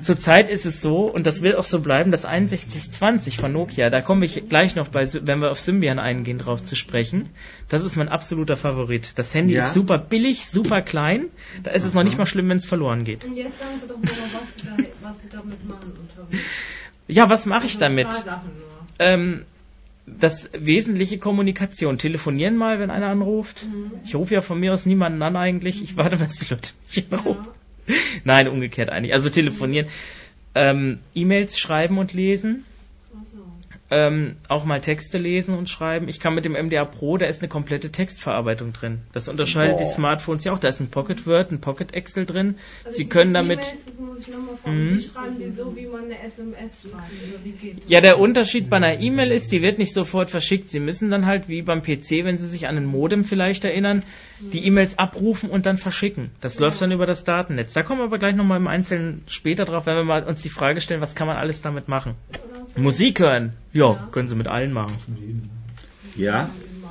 Speaker 1: Zurzeit ist es so, und das wird auch so bleiben, das 6120 von Nokia, da komme ich gleich noch bei, wenn wir auf Symbian eingehen, drauf zu sprechen. Das ist mein absoluter Favorit. Das Handy
Speaker 4: Ja?
Speaker 1: ist super billig, super klein. Da ist es noch nicht mal schlimm, wenn es verloren geht.
Speaker 6: Und jetzt sagen Sie doch mal, was Sie, da, was Sie damit machen unterwegs.
Speaker 1: Ja, was mache ich damit?
Speaker 6: Ein paar Sachen nur.
Speaker 1: Ähm, das wesentliche Kommunikation. Telefonieren mal, wenn einer anruft. Ich rufe ja von mir aus niemanden an eigentlich. Ich warte, bis die Leute mich anrufen. Nein, umgekehrt eigentlich. Also telefonieren. Ähm, E-Mails schreiben und lesen. Ähm, auch mal Texte lesen und schreiben. Ich kann mit dem MDA Pro, da ist eine komplette Textverarbeitung drin. Das unterscheidet die Smartphones ja auch. Da ist ein Pocket Word, ein Pocket Excel drin.
Speaker 6: Also
Speaker 1: Sie können damit.
Speaker 6: E-Mails, das muss ich nochmal fragen,
Speaker 1: Mhm.
Speaker 6: die schreiben die so, wie man eine SMS schreibt. Oder wie geht das?
Speaker 1: Ja, der Unterschied bei einer E-Mail ist, die wird nicht sofort verschickt. Sie müssen dann halt wie beim PC, wenn Sie sich an ein Modem vielleicht erinnern, die E-Mails abrufen und dann verschicken. Das läuft dann über das Datennetz. Da kommen wir aber gleich nochmal im Einzelnen später drauf, wenn wir mal uns die Frage stellen, was kann man alles damit machen? Musik hören? Ja, können Sie mit allen machen.
Speaker 4: Ja?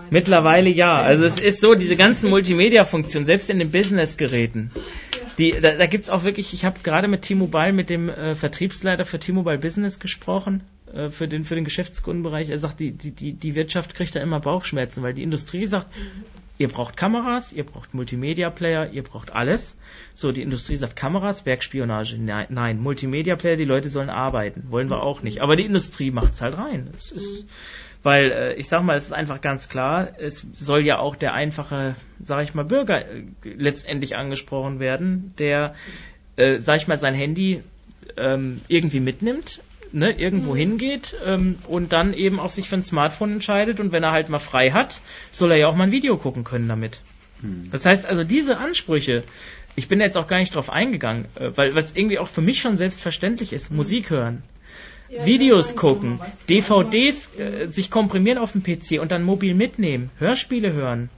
Speaker 1: Mittlerweile ja. Also es ist so, diese ganzen Multimedia-Funktionen, selbst in den Business-Geräten, die, da, da gibt's auch wirklich, ich habe gerade mit T-Mobile, mit dem äh, Vertriebsleiter für T-Mobile Business gesprochen, äh, für den für den Geschäftskundenbereich. Er sagt, die die die die Wirtschaft kriegt da immer Bauchschmerzen, weil die Industrie sagt, ihr braucht Kameras, ihr braucht Multimedia-Player, ihr braucht alles. So, die Industrie sagt Kameras, Werkspionage. Nein, nein, Multimedia-Player, die Leute sollen arbeiten. Wollen wir auch nicht. Aber die Industrie macht's halt rein. Es ist, weil äh, ich sag mal, es ist einfach ganz klar, es soll ja auch der einfache, sag ich mal, Bürger äh, letztendlich angesprochen werden, der, äh, sag ich mal, sein Handy ähm, irgendwie mitnimmt, ne, irgendwo mhm. hingeht ähm, und dann eben auch sich für ein Smartphone entscheidet und wenn er halt mal frei hat, soll er ja auch mal ein Video gucken können damit. Mhm. Das heißt also, diese Ansprüche, ich bin jetzt auch gar nicht drauf eingegangen, äh, weil es irgendwie auch für mich schon selbstverständlich ist. Musik hören. Ja, Videos gucken, DVDs äh, sich komprimieren auf dem PC und dann mobil mitnehmen, Hörspiele hören.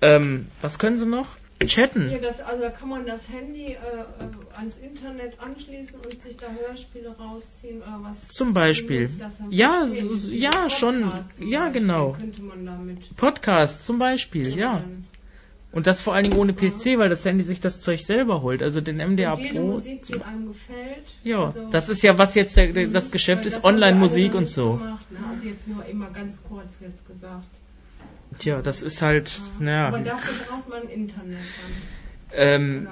Speaker 1: Ähm, was können sie noch? chatten.
Speaker 6: Ja, das, also da kann man das Handy äh, äh, ans Internet anschließen und sich da Hörspiele rausziehen oder was.
Speaker 1: Zum Beispiel. Ja, ja, schon. Ja, genau. Podcast zum Beispiel, ja. Und das vor allen Dingen ohne PC, weil das Handy sich das Zeug selber holt. Also den MDA und
Speaker 6: Pro. Musik, die einem gefällt.
Speaker 1: Ja, also das ist ja was jetzt der, der, das Geschäft ist, Online-Musik und so. Gemacht,
Speaker 6: ne? Also jetzt nur immer ganz kurz jetzt gesagt.
Speaker 1: Tja, das ist halt, naja.
Speaker 6: Aber dafür braucht man Internet
Speaker 1: dann. Ähm,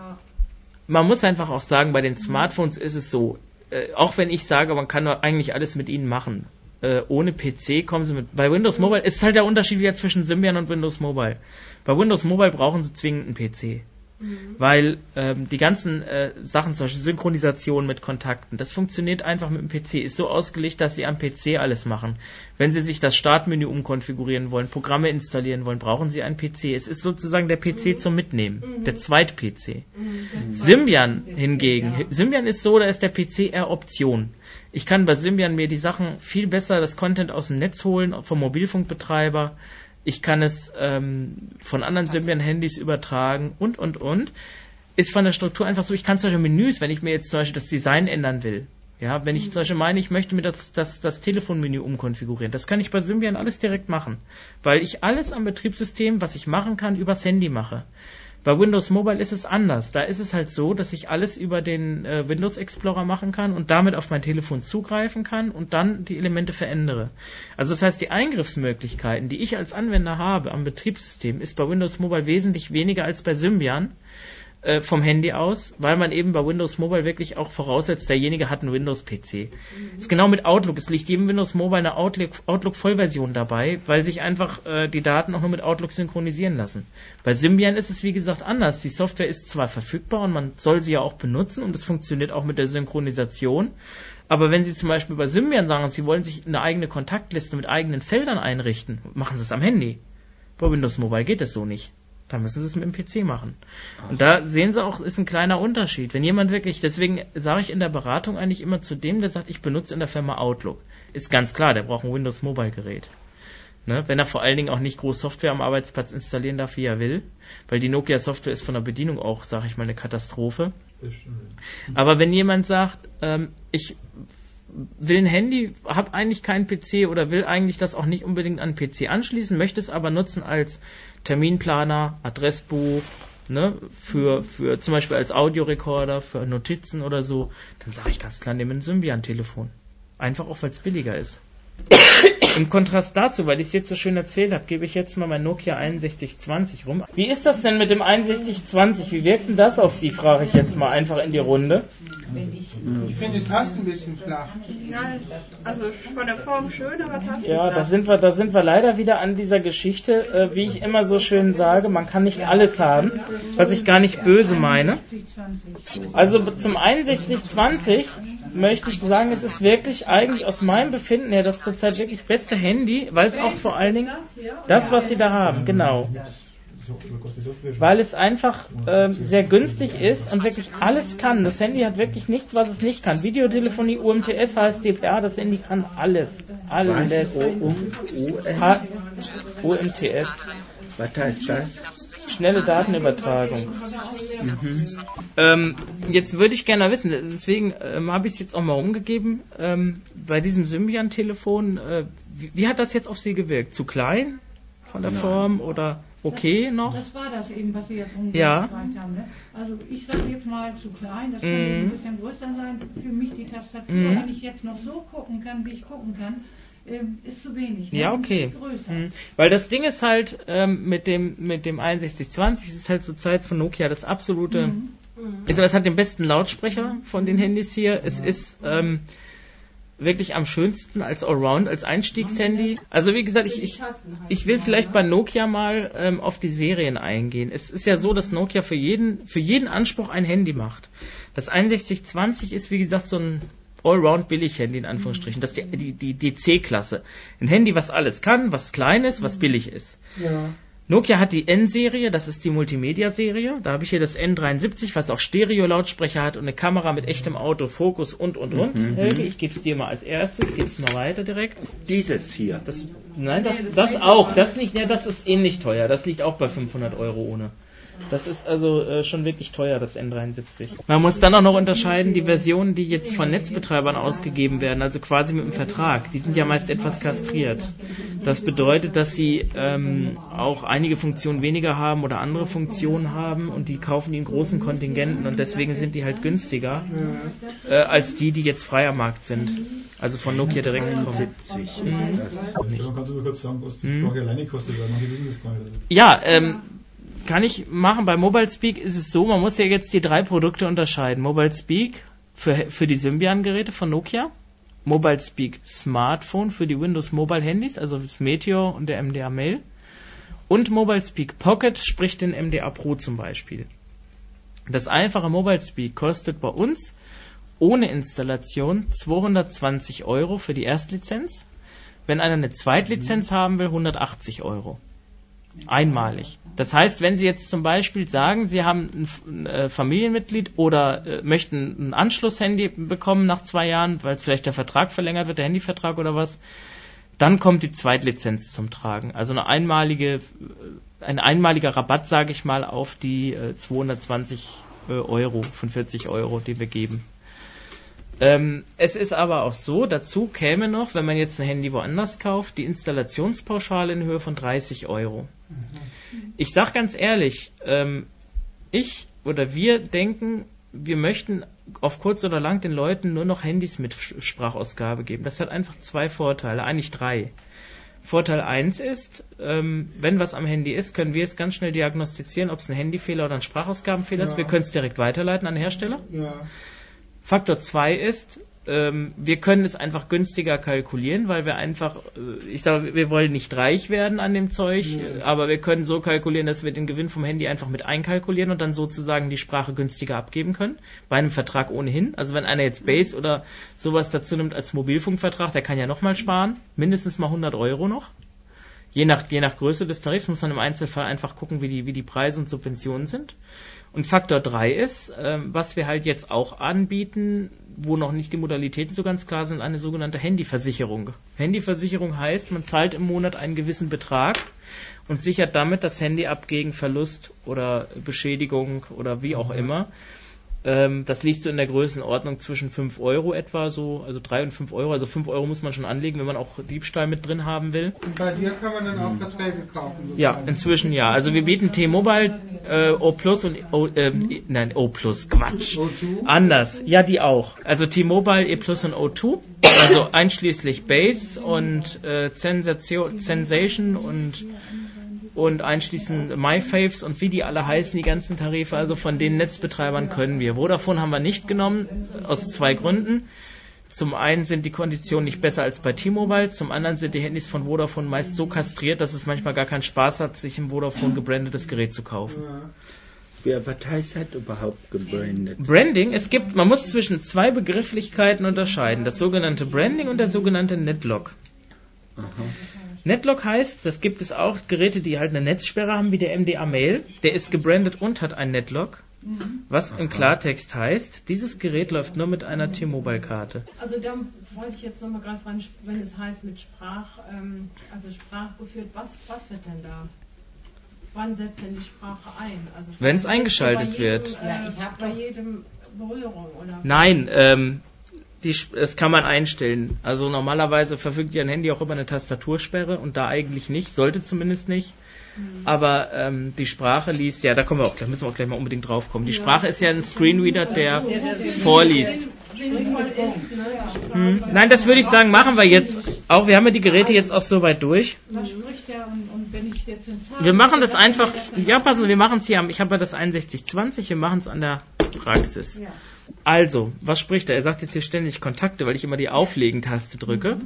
Speaker 1: man muss einfach auch sagen, bei den Smartphones ist es so, äh, auch wenn ich sage, man kann eigentlich alles mit ihnen machen. Äh, ohne PC kommen sie mit. Bei Windows Mobile ist halt der Unterschied wieder zwischen Symbian und Windows Mobile. Bei Windows Mobile brauchen sie zwingend einen PC. Mhm. Weil ähm, die ganzen äh, Sachen, zum Beispiel Synchronisation mit Kontakten, das funktioniert einfach mit dem PC. Ist so ausgelegt, dass sie am PC alles machen. Wenn sie sich das Startmenü umkonfigurieren wollen, Programme installieren wollen, brauchen sie einen PC. Es ist sozusagen der PC mhm. zum Mitnehmen, mhm. der Zweit-PC. Mhm. Symbian hingegen, ja. Symbian ist so, da ist der PC eher Option. Ich kann bei Symbian mir die Sachen viel besser, das Content aus dem Netz holen, vom Mobilfunkbetreiber ich kann es ähm, von anderen Symbian-Handys übertragen und, und, und. Ist von der Struktur einfach so, ich kann zum Beispiel Menüs, wenn ich mir jetzt zum Beispiel das Design ändern will, ja, wenn ich zum Beispiel meine, ich möchte mir das, das, das Telefonmenü umkonfigurieren, das kann ich bei Symbian alles direkt machen, weil ich alles am Betriebssystem, was ich machen kann, übers Handy mache. Bei Windows Mobile ist es anders. Da ist es halt so, dass ich alles über den äh, Windows Explorer machen kann und damit auf mein Telefon zugreifen kann und dann die Elemente verändere. Also das heißt, die Eingriffsmöglichkeiten, die ich als Anwender habe am Betriebssystem, ist bei Windows Mobile wesentlich weniger als bei Symbian äh, vom Handy aus, weil man eben bei Windows Mobile wirklich auch voraussetzt, derjenige hat einen Windows-PC. Mhm. Ist genau mit Outlook. Es liegt jedem Windows Mobile eine Outlook-Vollversion dabei, weil sich einfach äh, die Daten auch nur mit Outlook synchronisieren lassen. Bei Symbian ist es wie gesagt anders. Die Software ist zwar verfügbar und man soll sie ja auch benutzen und es funktioniert auch mit der Synchronisation. Aber wenn Sie zum Beispiel bei Symbian sagen, Sie wollen sich eine eigene Kontaktliste mit eigenen Feldern einrichten, machen Sie es am Handy. Bei Windows Mobile geht es so nicht. Da müssen sie es mit dem PC machen. Und da sehen sie auch, ist ein kleiner Unterschied. Wenn jemand wirklich, deswegen sage ich in der Beratung eigentlich immer zu dem, der sagt, ich benutze in der Firma Outlook. Ist ganz klar, der braucht ein Windows Mobile Gerät. Ne? Wenn er vor allen Dingen auch nicht groß Software am Arbeitsplatz installieren darf, wie er will. Weil die Nokia Software ist von der Bedienung auch, sage ich mal, eine Katastrophe. Aber wenn jemand sagt, ähm, ich will ein Handy, habe eigentlich keinen PC oder will eigentlich das auch nicht unbedingt an PC anschließen, möchte es aber nutzen als Terminplaner, Adressbuch, ne, für, für zum Beispiel als Audiorekorder, für Notizen oder so, dann sage ich ganz klar, nehme ein Symbian-Telefon. Einfach auch, weil es billiger ist. Im Kontrast dazu, weil ich es jetzt so schön erzählt habe, gebe ich jetzt mal mein Nokia 6120 rum. Wie ist das denn mit dem 6120? Wie wirkt denn das auf Sie, frage ich jetzt mal einfach in die Runde.
Speaker 5: Ich finde die Tasten ein bisschen flach.
Speaker 6: Nein, also von der Form schön, aber Tasten
Speaker 1: Ja, da sind wir, da sind wir leider wieder an dieser Geschichte, äh, wie ich immer so schön sage, man kann nicht alles haben, was ich gar nicht böse meine. Also zum 6120 möchte ich sagen, es ist wirklich eigentlich aus meinem Befinden her das zurzeit wirklich beste Handy, weil es auch vor allen Dingen das, was sie da haben, genau. Weil es einfach äh, sehr günstig ist und wirklich alles kann. Das Handy hat wirklich nichts, was es nicht kann. Videotelefonie, UMTS, HSDPA, das Handy kann alles. Alles. UMTS.
Speaker 4: Was heißt das?
Speaker 1: Schnelle Datenübertragung. Mhm. Ähm, jetzt würde ich gerne wissen, deswegen ähm, habe ich es jetzt auch mal umgegeben, ähm, bei diesem Symbian-Telefon, äh, wie, wie, hat das jetzt auf Sie gewirkt? Zu klein von der Nein. Form oder okay
Speaker 2: das,
Speaker 1: noch.
Speaker 2: Das war das eben, was Sie jetzt umgebracht
Speaker 1: Ja.
Speaker 2: haben. Ne? Also ich sage jetzt mal zu klein, das könnte
Speaker 1: Mhm.
Speaker 2: ein bisschen größer sein. Für mich die Tastatur,
Speaker 1: Mhm.
Speaker 2: wenn ich jetzt noch so gucken kann, wie ich gucken kann, ähm, ist zu wenig. Ne?
Speaker 1: Ja, okay.
Speaker 2: bisschen größer.
Speaker 1: Hm. Weil das Ding ist halt ähm, mit dem mit dem 6120 es ist halt zur Zeit von Nokia das absolute.
Speaker 2: Mhm.
Speaker 1: Also das hat den besten Lautsprecher von den Handys hier. Es ist ähm, wirklich am schönsten als Allround, als Einstiegshandy. Also wie gesagt, ich, ich, ich will vielleicht bei Nokia mal ähm, auf die Serien eingehen. Es ist ja so, dass Nokia für jeden, für jeden Anspruch ein Handy macht. Das 6120 ist wie gesagt so ein Allround Billig-Handy in Anführungsstrichen. Das ist die, die, die, die C-Klasse. Ein Handy, was alles kann, was klein ist, was billig ist.
Speaker 5: Ja.
Speaker 1: Nokia hat die N-Serie, das ist die Multimedia-Serie. Da habe ich hier das N73, was auch Stereo-Lautsprecher hat und eine Kamera mit echtem Autofokus und und und.
Speaker 4: Mhm,
Speaker 1: Helge, ich gebe es dir mal als erstes, gebe es mal weiter direkt.
Speaker 4: Dieses hier.
Speaker 1: Das, nein, das, das auch. Das nicht, ja, das ist ähnlich teuer. Das liegt auch bei 500 Euro ohne. Das ist also äh, schon wirklich teuer, das N73. Man muss dann auch noch unterscheiden, die Versionen, die jetzt von Netzbetreibern ausgegeben werden, also quasi mit dem Vertrag, die sind ja meist etwas kastriert. Das bedeutet, dass sie ähm, auch einige Funktionen weniger haben oder andere Funktionen haben und die kaufen die in großen Kontingenten und deswegen sind die halt günstiger äh, als die, die jetzt frei am Markt sind. Also von Nokia direkt gekommen.
Speaker 4: 70
Speaker 1: Mhm.
Speaker 4: ist das.
Speaker 9: Ja, kannst du mir kurz sagen, was die
Speaker 1: Mhm.
Speaker 9: Sprache alleine kostet, weil manche wissen das gar nicht.
Speaker 1: Ja, ähm, kann ich machen. Bei Mobile Speak ist es so, man muss ja jetzt die drei Produkte unterscheiden. Mobile Speak für, für die Symbian-Geräte von Nokia. Mobile Speak Smartphone für die Windows Mobile Handys, also das Meteor und der MDA Mail. Und Mobile Speak Pocket, sprich den MDA Pro zum Beispiel. Das einfache Mobile Speak kostet bei uns ohne Installation 220 Euro für die Erstlizenz. Wenn einer eine Zweitlizenz haben will, 180 Euro. Einmalig. Das heißt, wenn Sie jetzt zum Beispiel sagen, Sie haben ein, äh, Familienmitglied oder äh, möchten ein Anschlusshandy bekommen nach zwei Jahren, weil vielleicht der Vertrag verlängert wird, der Handyvertrag oder was, dann kommt die Zweitlizenz zum Tragen. Also eine einmalige, äh, ein einmaliger Rabatt, sage ich mal, auf die äh, 220 äh, Euro von 40 Euro, die wir geben. Ähm, es ist aber auch so, dazu käme noch, wenn man jetzt ein Handy woanders kauft, die Installationspauschale in Höhe von 30 Euro. Ich sag ganz ehrlich, ähm, ich oder wir denken, wir möchten auf kurz oder lang den Leuten nur noch Handys mit Sprachausgabe geben. Das hat einfach zwei Vorteile, eigentlich drei. Vorteil eins ist, ähm, wenn was am Handy ist, können wir es ganz schnell diagnostizieren, ob es ein Handyfehler oder ein Sprachausgabenfehler ist.
Speaker 5: Ja.
Speaker 1: Wir können es direkt weiterleiten an den Hersteller.
Speaker 5: Ja.
Speaker 1: Faktor 2 ist, ähm, wir können es einfach günstiger kalkulieren, weil wir einfach, äh, ich sage, wir wollen nicht reich werden an dem Zeug,
Speaker 5: Nee.
Speaker 1: aber wir können so kalkulieren, dass wir den Gewinn vom Handy einfach mit einkalkulieren und dann sozusagen die Sprache günstiger abgeben können. Bei einem Vertrag ohnehin. Also wenn einer jetzt Base oder sowas dazu nimmt als Mobilfunkvertrag, der kann ja nochmal sparen. Mindestens mal 100 Euro noch. Je nach, je nach Größe des Tarifs muss man im Einzelfall einfach gucken, wie die, wie die Preise und Subventionen sind. Und Faktor 3 ist, ähm, was wir halt jetzt auch anbieten, wo noch nicht die Modalitäten so ganz klar sind, eine sogenannte Handyversicherung. Handyversicherung heißt, man zahlt im Monat einen gewissen Betrag und sichert damit das Handy ab gegen Verlust oder Beschädigung oder wie auch immer. Ähm, das liegt so in der Größenordnung zwischen 5 Euro etwa, so, also 3 und 5 Euro. Also 5 Euro muss man schon anlegen, wenn man auch Diebstahl mit drin haben will.
Speaker 5: Und bei dir kann man dann auch Verträge kaufen.
Speaker 1: Ja,
Speaker 5: sozusagen.
Speaker 1: inzwischen ja. Also wir bieten T-Mobile, äh, O Plus und O, E- nein, O Plus, Quatsch.
Speaker 5: O2?
Speaker 1: Anders, ja, die auch. Also T-Mobile, E Plus und O2, also einschließlich Base und äh, Sensation, Sensation und und einschließend MyFaves und wie die alle heißen, die ganzen Tarife, also von den Netzbetreibern können wir. Vodafone haben wir nicht genommen, aus zwei Gründen. Zum einen sind die Konditionen nicht besser als bei T-Mobile, zum anderen sind die Handys von Vodafone meist so kastriert, dass es manchmal gar keinen Spaß hat, sich ein Vodafone gebrandetes Gerät zu kaufen.
Speaker 4: Wer was heißt halt überhaupt gebrandet?
Speaker 1: Branding, es gibt, man muss zwischen zwei Begrifflichkeiten unterscheiden, das sogenannte Branding und der sogenannte Netlock.
Speaker 4: Aha.
Speaker 1: Netlock heißt, das gibt es auch Geräte, die halt eine Netzsperre haben, wie der MDA Mail, der ist gebrandet und hat einen Netlock. Was im Klartext heißt, dieses Gerät läuft nur mit einer T-Mobile-Karte.
Speaker 6: Also da wollte ich jetzt nochmal gerade fragen, wenn es heißt mit Sprach, ähm, also sprachgeführt, was, was wird denn da? Wann setzt denn die Sprache ein? Also
Speaker 1: Wenn es
Speaker 6: bei
Speaker 1: eingeschaltet
Speaker 6: jedem,
Speaker 1: wird.
Speaker 6: Äh,
Speaker 2: Ja, ich hab
Speaker 6: bei jedem Berührung, oder?
Speaker 1: Nein, ähm, die, das kann man einstellen. Also normalerweise verfügt ja ein Handy auch über eine Tastatursperre und da eigentlich nicht, sollte zumindest nicht. Aber ähm, die Sprache liest, ja, da kommen wir auch, da müssen wir auch gleich mal unbedingt drauf kommen. Die Sprache ist ja ein Screenreader, der vorliest. Hm. Nein, das würde ich sagen, machen wir jetzt. Auch wir haben ja die Geräte jetzt auch so weit durch. Wir machen das einfach. Ja, passen wir machen es hier am. Ich habe ja das 6120, wir machen es an der Praxis. Also, was spricht er? Er sagt jetzt hier ständig Kontakte, weil ich immer die Auflegen-Taste drücke.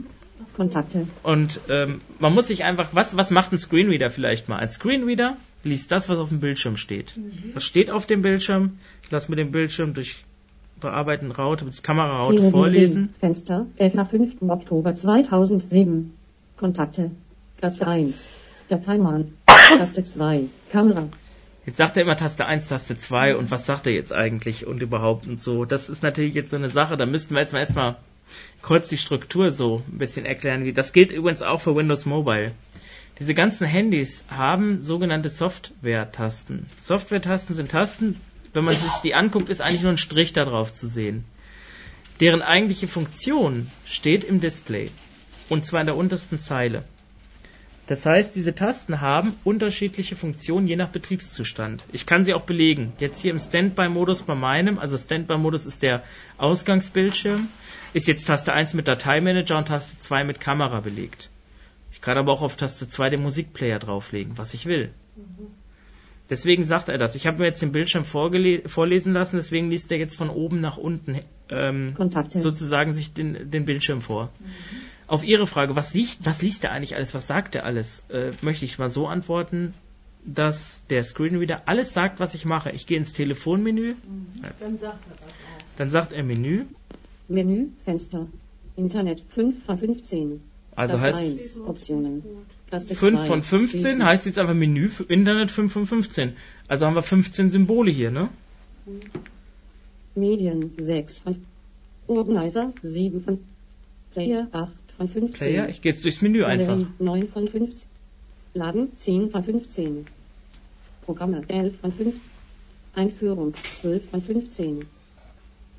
Speaker 7: Kontakte,
Speaker 1: Und ähm, man muss sich einfach, was, was macht ein Screenreader vielleicht mal? Ein Screenreader liest das, was auf dem Bildschirm steht. Das steht auf dem Bildschirm. Ich lasse mir den Bildschirm durch Bearbeiten Raute, mit Kameraraute
Speaker 7: Theorie
Speaker 1: vorlesen.
Speaker 7: Fenster, 11. 5. Oktober 2007. Kontakte. Taste 1. Dateimann. Taste 2. Kamera.
Speaker 1: Jetzt sagt er immer Taste 1, Taste 2 und was sagt er jetzt eigentlich und überhaupt und so. Das ist natürlich jetzt so eine Sache, da müssten wir jetzt mal erstmal kurz die Struktur so ein bisschen erklären. Das gilt übrigens auch für Windows Mobile. Diese ganzen Handys haben sogenannte Software-Tasten. Software-Tasten sind Tasten, wenn man sich die anguckt, ist eigentlich nur ein Strich da drauf zu sehen. Deren eigentliche Funktion steht im Display. Und zwar in der untersten Zeile. Das heißt, diese Tasten haben unterschiedliche Funktionen je nach Betriebszustand. Ich kann sie auch belegen. Jetzt hier im Standby-Modus bei meinem, also Standby-Modus ist der Ausgangsbildschirm, ist jetzt Taste 1 mit Dateimanager und Taste 2 mit Kamera belegt. Ich kann aber auch auf Taste 2 den Musikplayer drauflegen, was ich will. Deswegen sagt er das. Ich habe mir jetzt den Bildschirm vorlesen lassen, deswegen liest er jetzt von oben nach unten ähm, sozusagen sich den, den Bildschirm vor. Auf Ihre Frage, was, liest, was liest er eigentlich alles, was sagt er alles, äh, möchte ich mal so antworten, dass der Screenreader alles sagt, was ich mache. Ich gehe ins Telefonmenü,
Speaker 6: Dann sagt er das auch.
Speaker 1: dann sagt er Menü,
Speaker 7: Menü. Fenster. Internet. 5 von 15.
Speaker 1: also
Speaker 7: Taste
Speaker 1: heißt
Speaker 7: 1. Optionen. Taste
Speaker 1: 5
Speaker 7: 2.
Speaker 1: von 15
Speaker 7: Schließen.
Speaker 1: heißt jetzt einfach Menü für Internet 5 von 15. Also haben wir 15 Symbole hier, ne?
Speaker 7: Medien 6 von Organizer 7 von Player 8 von 15.
Speaker 1: Player, ich gehe jetzt durchs Menü einfach.
Speaker 7: Galerie 9 von 15. Laden 10 von 15. Programme 11 von 5. Einführung 12 von 15.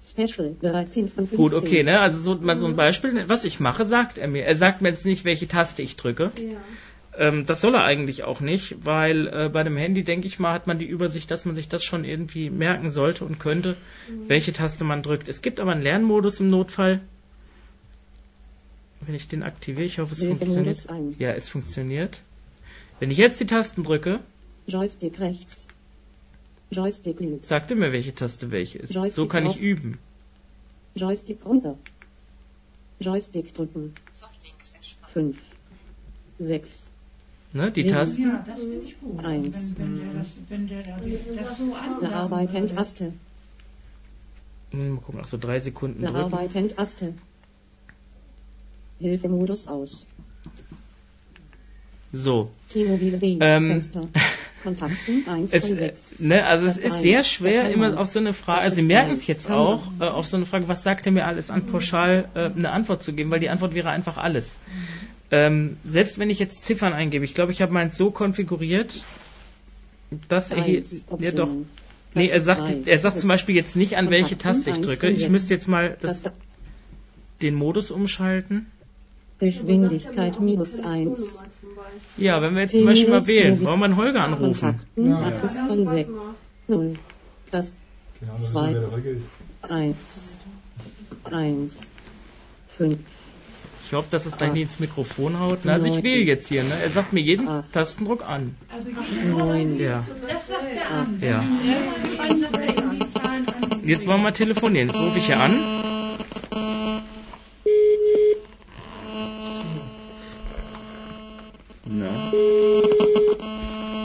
Speaker 7: Special 13 von 15.
Speaker 1: Gut, okay, ne? Also so, mal so ein Beispiel, was ich mache, sagt er mir. Er sagt mir jetzt nicht, welche Taste ich drücke. Ähm, das soll er eigentlich auch nicht, weil äh, bei dem Handy, denke ich mal, hat man die Übersicht, dass man sich das schon irgendwie merken sollte und könnte, welche Taste man drückt. Es gibt aber einen Lernmodus im Notfall. Wenn ich den aktiviere, ich hoffe, es funktioniert. Ja, es funktioniert. Wenn ich jetzt die Tasten drücke,
Speaker 7: Joystick rechts. Joystick links.
Speaker 1: sagt er mir, welche Taste welche ist.
Speaker 7: Joystick
Speaker 1: So kann ich
Speaker 7: auf.
Speaker 1: üben.
Speaker 7: Joystick runter. Joystick drücken. 5. 6.
Speaker 1: Ne, die
Speaker 7: Sieben.
Speaker 1: Tasten.
Speaker 2: Ja, das finde ich gut.
Speaker 7: Eins.
Speaker 2: Wenn, wenn der das, wenn der das, das so ansagen
Speaker 7: Bearbeiten
Speaker 2: würde.
Speaker 7: Taste.
Speaker 1: Hm, Mal gucken, ach so drei Sekunden drücken.
Speaker 7: Bearbeiten Taste. Hilfemodus aus.
Speaker 1: So. Ähm.
Speaker 7: Kontakten 1
Speaker 1: Es,
Speaker 7: von
Speaker 1: äh,
Speaker 7: 6.
Speaker 1: ne, also es ist sehr schwer, immer auf so eine Frage, also Sie merken es jetzt auch, äh, auf so eine Frage, was sagt er mir alles an, pauschal äh, eine Antwort zu geben, weil die Antwort wäre einfach alles. Ähm, selbst wenn ich jetzt Ziffern eingebe, ich glaube, ich habe meins so konfiguriert, dass er
Speaker 7: Eins,
Speaker 1: ja doch, nee, er sagt, er sagt zum Beispiel jetzt nicht, an welche Taste ich drücke. Ich müsste jetzt mal das, den Modus umschalten.
Speaker 7: Geschwindigkeit minus 1.
Speaker 1: Ja, wenn wir jetzt zum Beispiel mal wählen, wollen wir einen Holger anrufen?
Speaker 5: Ja.
Speaker 7: 1 von 6. 0. Das
Speaker 9: Keine Ahnung, was
Speaker 7: Zwei.
Speaker 9: der Regel ist.
Speaker 7: 1. 1. 5.
Speaker 1: Ich hoffe, dass es da
Speaker 7: Acht.
Speaker 1: nie ins Mikrofon haut. Also ich wähle jetzt hier, ne? Er sagt mir jeden
Speaker 7: Acht.
Speaker 1: Tastendruck an.
Speaker 2: Also ich
Speaker 7: 9.
Speaker 1: Ja.
Speaker 2: das sagt er an.
Speaker 1: Ja.
Speaker 2: Dann.
Speaker 1: Jetzt wollen wir telefonieren. Jetzt rufe ich hier an.
Speaker 4: Na?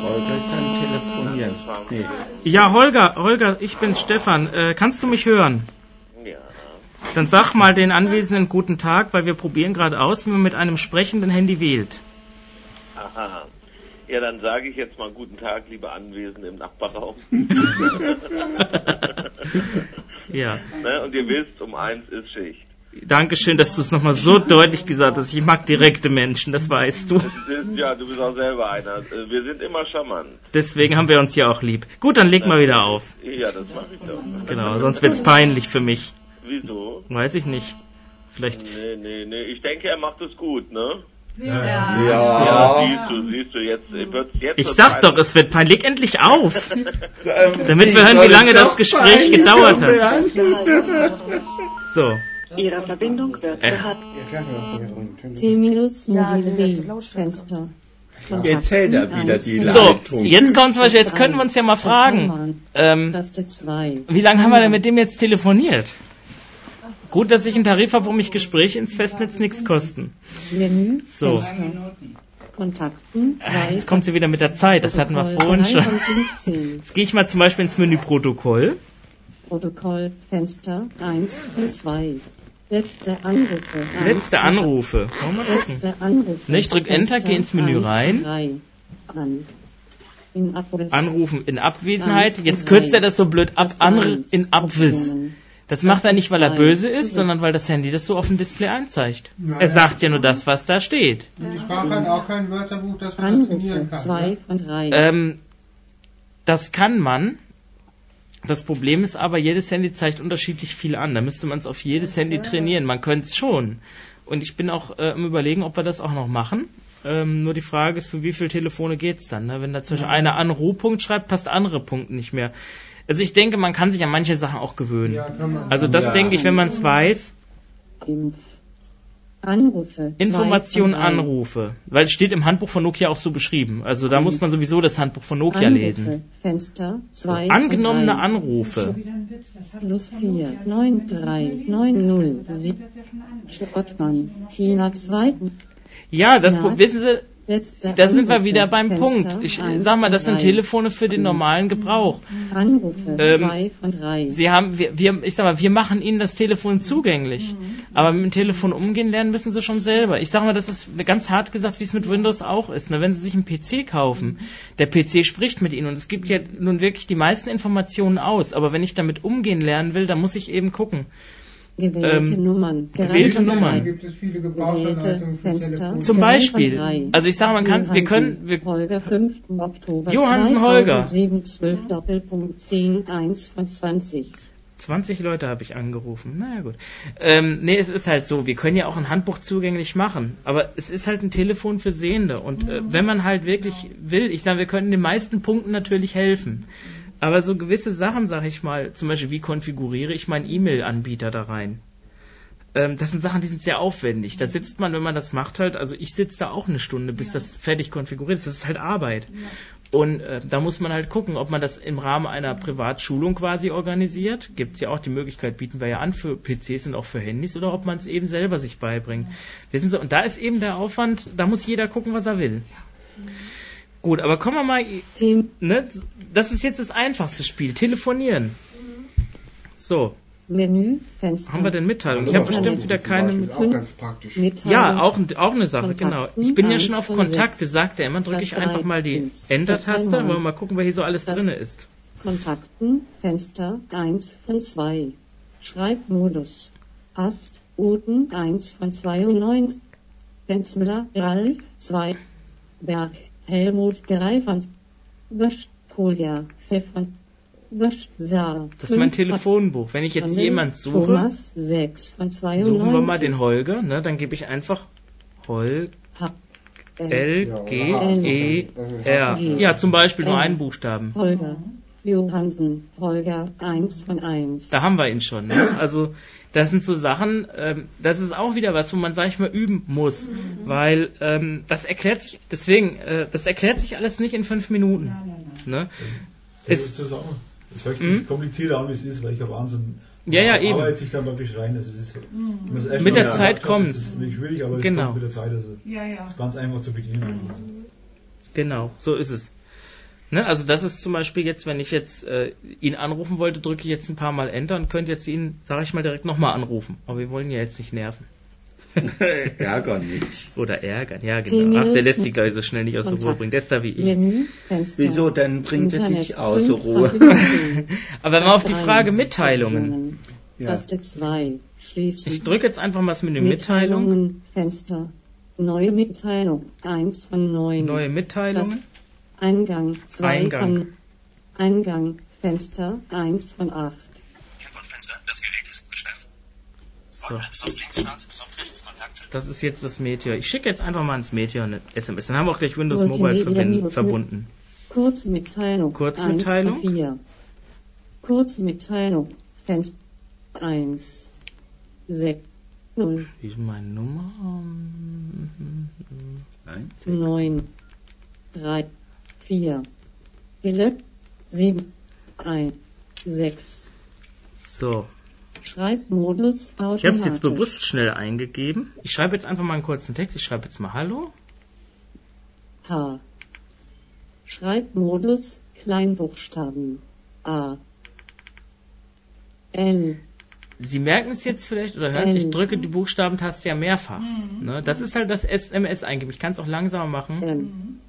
Speaker 4: Holger ist am Telefonieren. Nee.
Speaker 1: Ja, Holger, Holger, ich bin Stefan. Äh, kannst du mich hören?
Speaker 10: Ja.
Speaker 1: Dann sag mal den Anwesenden guten Tag, weil wir probieren gerade aus, wie man mit einem sprechenden Handy wählt.
Speaker 10: Aha. Ja, dann sage ich jetzt mal guten Tag, liebe Anwesende im Nachbarraum.
Speaker 1: Ja.
Speaker 10: ne? Und ihr wisst, um eins ist Schicht.
Speaker 1: Dankeschön, dass du es nochmal so deutlich gesagt hast. Ich mag direkte Menschen, das weißt du.
Speaker 10: Ja, du bist auch selber einer. Wir sind immer charmant.
Speaker 1: Deswegen haben wir uns ja auch lieb. Gut, dann leg mal wieder auf.
Speaker 10: Ja, das mache ich doch.
Speaker 1: Genau, sonst wird's peinlich für mich.
Speaker 10: Wieso?
Speaker 1: Weiß ich nicht. Vielleicht.
Speaker 10: Nee, nee, nee. Ich denke, er macht es gut, ne?
Speaker 9: Ja.
Speaker 10: Ja,
Speaker 4: Ja.
Speaker 10: siehst du, siehst du, jetzt wird's jetzt.
Speaker 1: Ich sag doch, es wird peinlich. Leg endlich auf. Damit wir hören, wie lange das Gespräch gedauert hat. So.
Speaker 11: Ihre Verbindung wird
Speaker 1: Äh.
Speaker 11: gehabt.
Speaker 7: T-Minus
Speaker 8: Ja,
Speaker 7: Mobile. Fenster.
Speaker 4: Jetzt hält er wieder die
Speaker 1: So,
Speaker 4: Leitung.
Speaker 1: jetzt kommt zum Beispiel, jetzt können wir uns ja mal fragen, ähm,
Speaker 7: Taste 2.
Speaker 1: wie lange haben wir denn mit dem jetzt telefoniert? Gut, dass ich einen Tarif habe, wo mich Gespräche ins Festnetz nichts kosten.
Speaker 7: Menü.
Speaker 1: So.
Speaker 7: Kontakten 2.
Speaker 1: Jetzt kommt sie wieder mit der Zeit, das hatten wir vorhin schon.
Speaker 7: 15.
Speaker 1: Jetzt gehe ich mal zum Beispiel ins Menü Protokoll.
Speaker 7: Protokoll Fenster 1 und 2. Letzte Anrufe.
Speaker 1: Letzte Anrufe.
Speaker 7: Letzte Anrufe.
Speaker 1: Ne, ich drück Enter,
Speaker 7: Fenster
Speaker 1: geh ins Menü
Speaker 7: 1
Speaker 1: rein.
Speaker 7: und 3. An. In Abriss.
Speaker 1: Anrufen in Abwesenheit. Jetzt kürzt
Speaker 7: drei.
Speaker 1: er das so blöd ab.
Speaker 7: Eins.
Speaker 1: in Abwiss. Das macht er nicht, weil er
Speaker 7: zwei.
Speaker 1: böse ist, sondern weil das Handy das so auf dem Display anzeigt. Er sagt ja nur das, was da steht.
Speaker 5: Und die Sprache hat auch kein Wörterbuch, das man das trainieren kann.
Speaker 7: 2
Speaker 5: ne?
Speaker 7: von 3.
Speaker 1: Ähm, das kann man. Das Problem ist aber, jedes Handy zeigt unterschiedlich viel an. Da müsste man es auf jedes Handy trainieren. Man könnte es schon. Und ich bin auch äh, im Überlegen, ob wir das auch noch machen. Ähm, nur die Frage ist, für wie viele Telefone geht's dann? Ne? Wenn da zum Beispiel einer an Rohpunkt schreibt, passt andere Punkte nicht mehr. Also ich denke, man kann sich an manche Sachen auch gewöhnen.
Speaker 5: Ja, kann man.
Speaker 1: Also das
Speaker 4: Ja.
Speaker 1: denke ich, wenn man es weiß.
Speaker 7: Anrufe. zwei
Speaker 1: Information,
Speaker 7: von drei.
Speaker 1: Anrufe. Weil es steht im Handbuch von Nokia auch so beschrieben. Also da muss man sowieso das Handbuch von Nokia
Speaker 7: Anrufe.
Speaker 1: lesen.
Speaker 7: Fenster
Speaker 1: So,
Speaker 7: 2
Speaker 1: angenommene
Speaker 7: drei.
Speaker 1: Anrufe.
Speaker 7: Plus
Speaker 2: von
Speaker 7: 4,
Speaker 2: Nokia
Speaker 7: 9, 3, 9, 0,
Speaker 2: Das
Speaker 7: 7,
Speaker 2: wird ja schon an.
Speaker 7: Schrottmann, China 2,
Speaker 1: Ja, das
Speaker 7: Ja.
Speaker 1: Wissen Sie, da sind wir wieder beim
Speaker 7: Fenster
Speaker 1: Punkt. Ich sag mal, das sind
Speaker 7: drei.
Speaker 1: Telefone für den normalen Gebrauch.
Speaker 7: Anrufe
Speaker 1: Ähm,
Speaker 7: 2 von 3.
Speaker 1: Sie haben, wir, wir, ich sag mal, wir machen Ihnen das Telefon zugänglich. Aber mit dem Telefon umgehen lernen müssen Sie schon selber. Ich sag mal, das ist ganz hart gesagt, wie es mit Windows auch ist. Ne? Wenn Sie sich einen PC kaufen, der PC spricht mit Ihnen und es gibt ja nun wirklich die meisten Informationen aus. Aber wenn ich damit umgehen lernen will, dann muss ich eben gucken.
Speaker 7: Gewählte
Speaker 1: ähm,
Speaker 7: Nummern.
Speaker 1: gewählte
Speaker 7: Gereichte
Speaker 1: Nummern.
Speaker 5: Gibt es viele
Speaker 7: Gewählte Fenster.
Speaker 5: Telefon.
Speaker 1: Zum Beispiel. Also ich sage, man kann, wir können, wir,
Speaker 7: Holger 5. Oktober
Speaker 1: Johansen Holger.
Speaker 7: 2007, 12 Doppelpunkt 10, 1 von 20.
Speaker 1: 20 Leute habe ich angerufen. Naja, gut. Ähm, nee, es ist halt so, wir können ja auch ein Handbuch zugänglich machen. Aber es ist halt ein Telefon für Sehende. Und äh, wenn man halt wirklich will, ich sage, wir können den meisten Punkten natürlich helfen. Aber so gewisse Sachen, sag ich mal, zum Beispiel, wie konfiguriere ich meinen E-Mail-Anbieter da rein? Ähm, das sind Sachen, die sind sehr aufwendig. Da sitzt man, wenn man das macht, halt, also ich sitze da auch eine Stunde, bis das fertig konfiguriert ist. Das ist halt Arbeit. Und äh, da muss man halt gucken, ob man das im Rahmen einer Privatschulung quasi organisiert. Gibt es ja auch die Möglichkeit, bieten wir ja an für PCs und auch für Handys, oder ob man es eben selber sich beibringt. Wissen Sie, und da ist eben der Aufwand, da muss jeder gucken, was er will. Gut, aber kommen wir mal,
Speaker 7: Team
Speaker 1: ne, das ist jetzt das einfachste Spiel, telefonieren. So,
Speaker 7: Menü, Fenster.
Speaker 1: haben wir denn Mitteilungen? Ich habe bestimmt wieder keine mit.
Speaker 12: Auch ganz praktisch.
Speaker 7: Mitteilung.
Speaker 1: Ja, auch, auch eine Sache, genau.
Speaker 7: Kontakten,
Speaker 1: Ich bin ja schon auf Kontakte, sagt er immer, drücke ich einfach mal die. Enter-Taste, wollen wir mal gucken, wer hier so alles
Speaker 7: Das-
Speaker 1: drinne ist.
Speaker 7: Kontakten, Fenster 1 von 2. Schreibmodus. Ast, Uten 1 von 92. Benzmüller, Ralf 2. Berg, Helmut, Greifans. Kolja, Pfeffer. Saar.
Speaker 1: Das ist mein Telefonbuch. Wenn ich jetzt jemand suche,
Speaker 7: Thomas 6 von 92.
Speaker 1: suchen wir mal den Holger, ne, dann gebe ich einfach Hol,
Speaker 7: H,
Speaker 1: L, G, E, R. Ja, zum Beispiel nur einen Buchstaben.
Speaker 7: Holger. Johansen, Holger 1 von 1.
Speaker 1: Da haben wir ihn schon. Ne? Also das sind so Sachen, ähm, das ist auch wieder was, wo man, sag ich mal, üben muss. Weil ähm, das erklärt sich, deswegen, äh, das erklärt sich alles nicht in fünf Minuten. Ne?
Speaker 9: Das
Speaker 1: Es-
Speaker 9: ist das auch. Es hört
Speaker 1: Mhm.
Speaker 9: sich komplizierter an, wie es ist, weil ich habe Wahnsinn.
Speaker 1: Ja, ja, eben.
Speaker 9: Arbeitet sich dann praktisch rein. Also es ist, man es erst
Speaker 1: Mit der Zeit
Speaker 9: ist es nicht schwierig, aber es
Speaker 1: Genau.
Speaker 9: kommt mit der Zeit. Also
Speaker 2: Ja, ja.
Speaker 9: es ist ganz einfach zu bedienen. Also.
Speaker 1: Genau, so ist es. Ne, also das ist zum Beispiel jetzt, wenn ich jetzt äh, ihn anrufen wollte, drücke ich jetzt ein paar Mal Enter und könnte jetzt ihn, sage ich mal, direkt nochmal anrufen. Aber wir wollen ja jetzt nicht nerven.
Speaker 4: Ärger nicht.
Speaker 1: Oder ärgern, ja genau. Ach, der lässt sich gleich so schnell nicht aus der Ruhe bringen. Der ist da wie ich.
Speaker 7: Menü, Fenster.
Speaker 4: Wieso, dann bringt er dich außer
Speaker 7: fünf
Speaker 4: Ruhe.
Speaker 7: von 15.
Speaker 1: Aber wenn wir auf die Frage Mitteilungen.
Speaker 4: Ja.
Speaker 7: Taste 2. Schließen.
Speaker 1: Ich drücke jetzt einfach mal das Menü Mitteilung.
Speaker 7: Mitteilungen, Fenster. Neue Mitteilung. 1 von 9.
Speaker 1: Neue Mitteilungen.
Speaker 7: Eingang. 2
Speaker 1: Eingang.
Speaker 7: von Eingang. Fenster. 1 von 8.
Speaker 13: Kennwortfenster. Das Gerät ist gesperrt.
Speaker 1: So. Das ist jetzt das Meteor. Ich schicke jetzt einfach mal ins Meteor eine SMS. Dann haben wir auch gleich Windows Mobile verbinden, verbunden.
Speaker 7: Kurzmitteilung.
Speaker 1: Kurzmitteilung.
Speaker 7: 1 von 4. Kurzmitteilung. Fenster 1. 6. 0.
Speaker 1: Wie ist meine Nummer?
Speaker 7: 9. 3. 4. Gelöscht. 7. 1. 6.
Speaker 1: So.
Speaker 7: Schreibmodus
Speaker 1: Ich habe es
Speaker 7: automatisch.
Speaker 1: jetzt bewusst schnell eingegeben. Ich schreibe jetzt einfach mal einen kurzen Text. Ich schreibe jetzt mal Hallo.
Speaker 7: H. Schreibmodus Kleinbuchstaben. A. L.
Speaker 1: Sie merken es jetzt vielleicht oder hören es, ich drücke die Buchstabentaste ja mehrfach. Ne? Das ist halt das SMS eingeben. Ich kann es auch langsamer machen.
Speaker 7: M.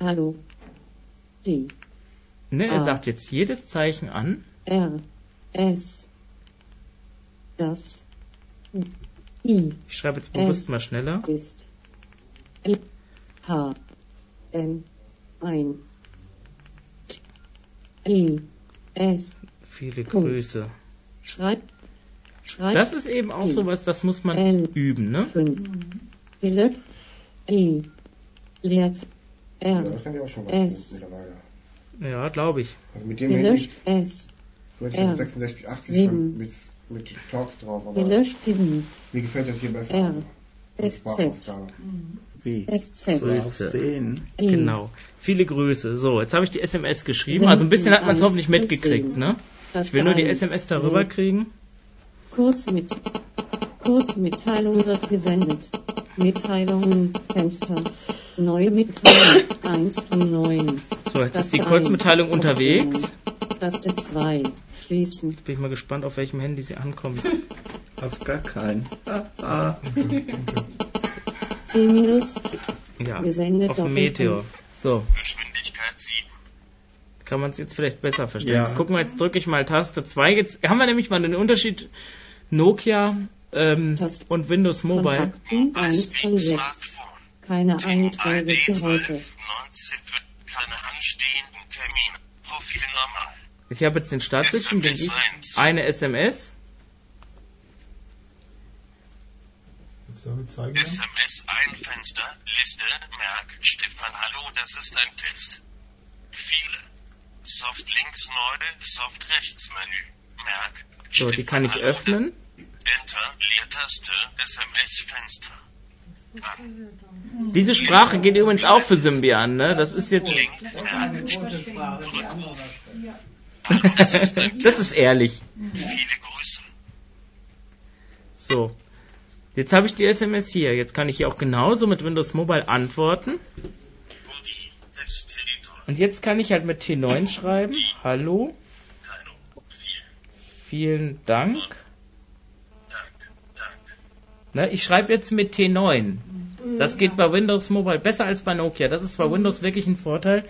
Speaker 7: Hallo. D.
Speaker 1: Ne? Er
Speaker 7: Ah.
Speaker 1: sagt jetzt jedes Zeichen an.
Speaker 7: R. S. Das. I.
Speaker 1: Ich schreibe jetzt
Speaker 7: S.
Speaker 1: bewusst mal schneller.
Speaker 7: Ist. I. H. N. Ein. I. S.
Speaker 1: Viele
Speaker 7: Punkt.
Speaker 1: Grüße.
Speaker 7: Schreib. Schreib.
Speaker 1: Das ist eben auch sowas, das muss man
Speaker 7: L.
Speaker 1: üben, ne?
Speaker 7: 5. Gelöscht. I. Leert.
Speaker 12: Ja,
Speaker 7: R.
Speaker 12: das kann ich auch schon ganz
Speaker 7: S.
Speaker 12: gut mittlerweile.
Speaker 1: Ja, glaube ich.
Speaker 12: Also mit dem Handy,
Speaker 7: Gelöscht. S.
Speaker 12: ich
Speaker 7: R.
Speaker 12: mit 66, 80
Speaker 7: Sieben.
Speaker 12: mit, mit Talks drauf, aber
Speaker 7: Gelöscht 7.
Speaker 12: mir gefällt das hier besser.
Speaker 7: R. SZ.
Speaker 4: Wie?
Speaker 7: SZ.
Speaker 4: Sehen.
Speaker 7: I.
Speaker 1: Genau. Viele Grüße. So, jetzt habe ich die SMS geschrieben. Also ein bisschen hat man es hoffentlich mitgekriegt, ne? Ich will nur die. SMS darüber kriegen.
Speaker 7: Kurzmit Kurzmitteilung wird gesendet. Mitteilungen, Fenster. Neue Mitteilung, 1 von 9.
Speaker 1: So, jetzt ist die Kurzmitteilung unterwegs.
Speaker 7: Taste 2, schließen.
Speaker 1: Bin ich mal gespannt, auf welchem Handy sie ankommt.
Speaker 4: Auf gar keinen. Ah, ah.
Speaker 7: T-Minus,
Speaker 1: Ja,
Speaker 7: gesendet
Speaker 1: auf. Meteor. So,
Speaker 13: Geschwindigkeit 7.
Speaker 1: kann man es jetzt vielleicht besser verstehen.
Speaker 4: Ja.
Speaker 1: Jetzt gucken wir, jetzt drücke ich mal Taste 2. Jetzt haben wir nämlich mal den Unterschied Nokia ähm, und Windows Mobile.
Speaker 7: Kontakten, 1 von 6. Keine Einträge für heute.
Speaker 13: 19 für keine anstehenden Termine. Profil normal.
Speaker 1: Ich habe jetzt den Startbildschirm, den ich eine SMS.
Speaker 13: SMS ein Fenster, Liste, Merk, Stefan Hallo, das ist ein Test. Viele. Soft links neu, Soft rechts Menü. Merk.
Speaker 1: So, die kann ich öffnen.
Speaker 13: Enter, Leertaste, SMS Fenster. An.
Speaker 1: Diese Sprache geht übrigens auch für Symbian, ne? Das ist jetzt.
Speaker 13: Link, Rückruf.
Speaker 1: das ist ehrlich.
Speaker 13: Viele Grüße.
Speaker 1: So. Jetzt habe ich die SMS hier. Jetzt kann ich hier auch genauso mit Windows Mobile antworten. Und jetzt kann ich halt mit T9 schreiben. Hallo.
Speaker 13: Teilung. 4.
Speaker 1: Vielen Dank. Ne, ich schreibe jetzt mit T9. Das geht bei Windows Mobile besser als bei Nokia. Das ist bei Windows wirklich ein Vorteil,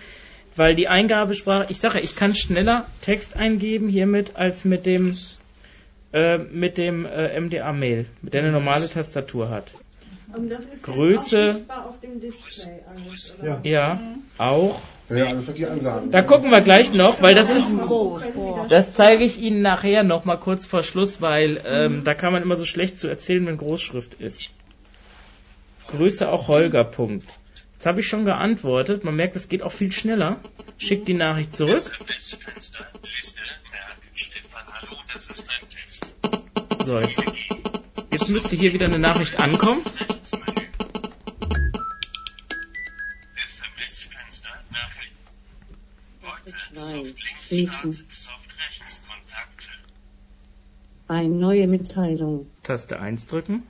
Speaker 1: weil die Eingabesprache, ich sage, ich kann schneller Text eingeben hiermit als mit dem äh, mit dem äh, MDA Mail, mit der eine normale Tastatur hat.
Speaker 6: Und das ist
Speaker 1: Größe.
Speaker 6: auch sichtbar auf dem Display alles, oder?
Speaker 1: Ja, auch.
Speaker 12: Ja, das wird die Ansagen.
Speaker 1: Da gucken wir gleich noch, weil das ist das zeige ich Ihnen nachher noch mal kurz vor Schluss, weil ähm, da kann man immer so schlecht zu erzählen, wenn Großschrift ist. Grüße auch Holger. Punkt. Jetzt habe ich schon geantwortet. Man merkt, es geht auch viel schneller. Schickt die Nachricht zurück. So, jetzt, jetzt müsste hier wieder eine Nachricht ankommen.
Speaker 13: Links
Speaker 7: Schließen. Eine neue Mitteilung.
Speaker 1: Taste 1 drücken.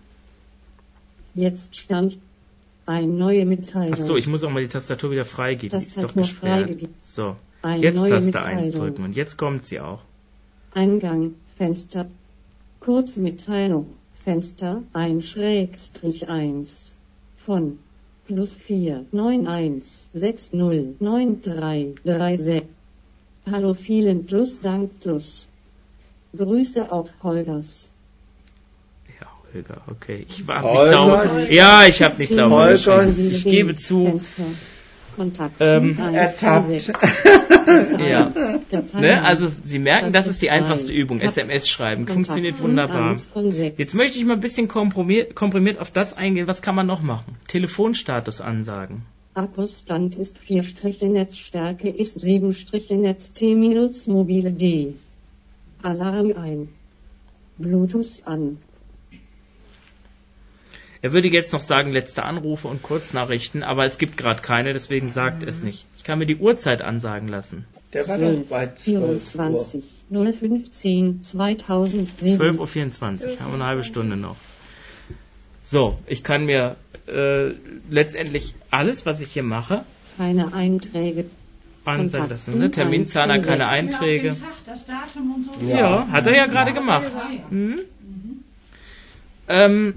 Speaker 7: Jetzt stand eine neue Mitteilung.
Speaker 1: Ach so, ich muss auch mal die Tastatur wieder freigeben. Die ist doch
Speaker 7: Tastatur
Speaker 1: gesperrt.
Speaker 7: freigegeben.
Speaker 1: So,
Speaker 7: Eine
Speaker 1: jetzt
Speaker 7: neue
Speaker 1: Taste 1
Speaker 7: Mitteilung.
Speaker 1: drücken und jetzt kommt sie auch.
Speaker 7: Eingang, Fenster. Kurzmitteilung, Fenster, 1 Schrägstrich 1. Von plus 4, 9, 1, 6, 0, 9, 3, 3, 6. Hallo vielen plus Dank plus. Grüße auch Holgers.
Speaker 1: Ja, Holger, okay. Ich war
Speaker 4: Holger.
Speaker 1: nicht sauber. Ja, ich habe nicht sauber. Ich gebe zu.
Speaker 7: Kontakt.
Speaker 1: Ähm,
Speaker 4: ertappt.
Speaker 1: Ja. Ne? Also Sie merken, das ist die einfachste Übung. SMS schreiben.
Speaker 7: Kontakt
Speaker 1: Funktioniert wunderbar. Jetzt möchte ich mal ein bisschen komprimiert, komprimiert auf das eingehen. Was kann man noch machen? Telefonstatus ansagen.
Speaker 7: Akkustand ist 4 Striche Netzstärke ist 7 Striche Netz T minus mobile D. Alarm ein. Bluetooth an.
Speaker 1: Er würde jetzt noch sagen, letzte Anrufe und Kurznachrichten, aber es gibt gerade keine, deswegen sagt es nicht. Ich kann mir die Uhrzeit ansagen lassen.
Speaker 4: Der war doch
Speaker 7: 12,
Speaker 4: bei 12 Uhr.
Speaker 7: 24, 015, 2007.
Speaker 1: 12.24 Uhr, haben wir eine halbe Stunde noch. So, ich kann mir äh, letztendlich alles, was ich hier mache,
Speaker 7: Keine Einträge.
Speaker 1: ansagen
Speaker 7: Kontakt
Speaker 1: lassen. Ne? Terminplaner, keine. Einträge.
Speaker 2: Tag, das Datum und so.
Speaker 1: Ja, hat er ja gerade gemacht. Mhm. Ähm,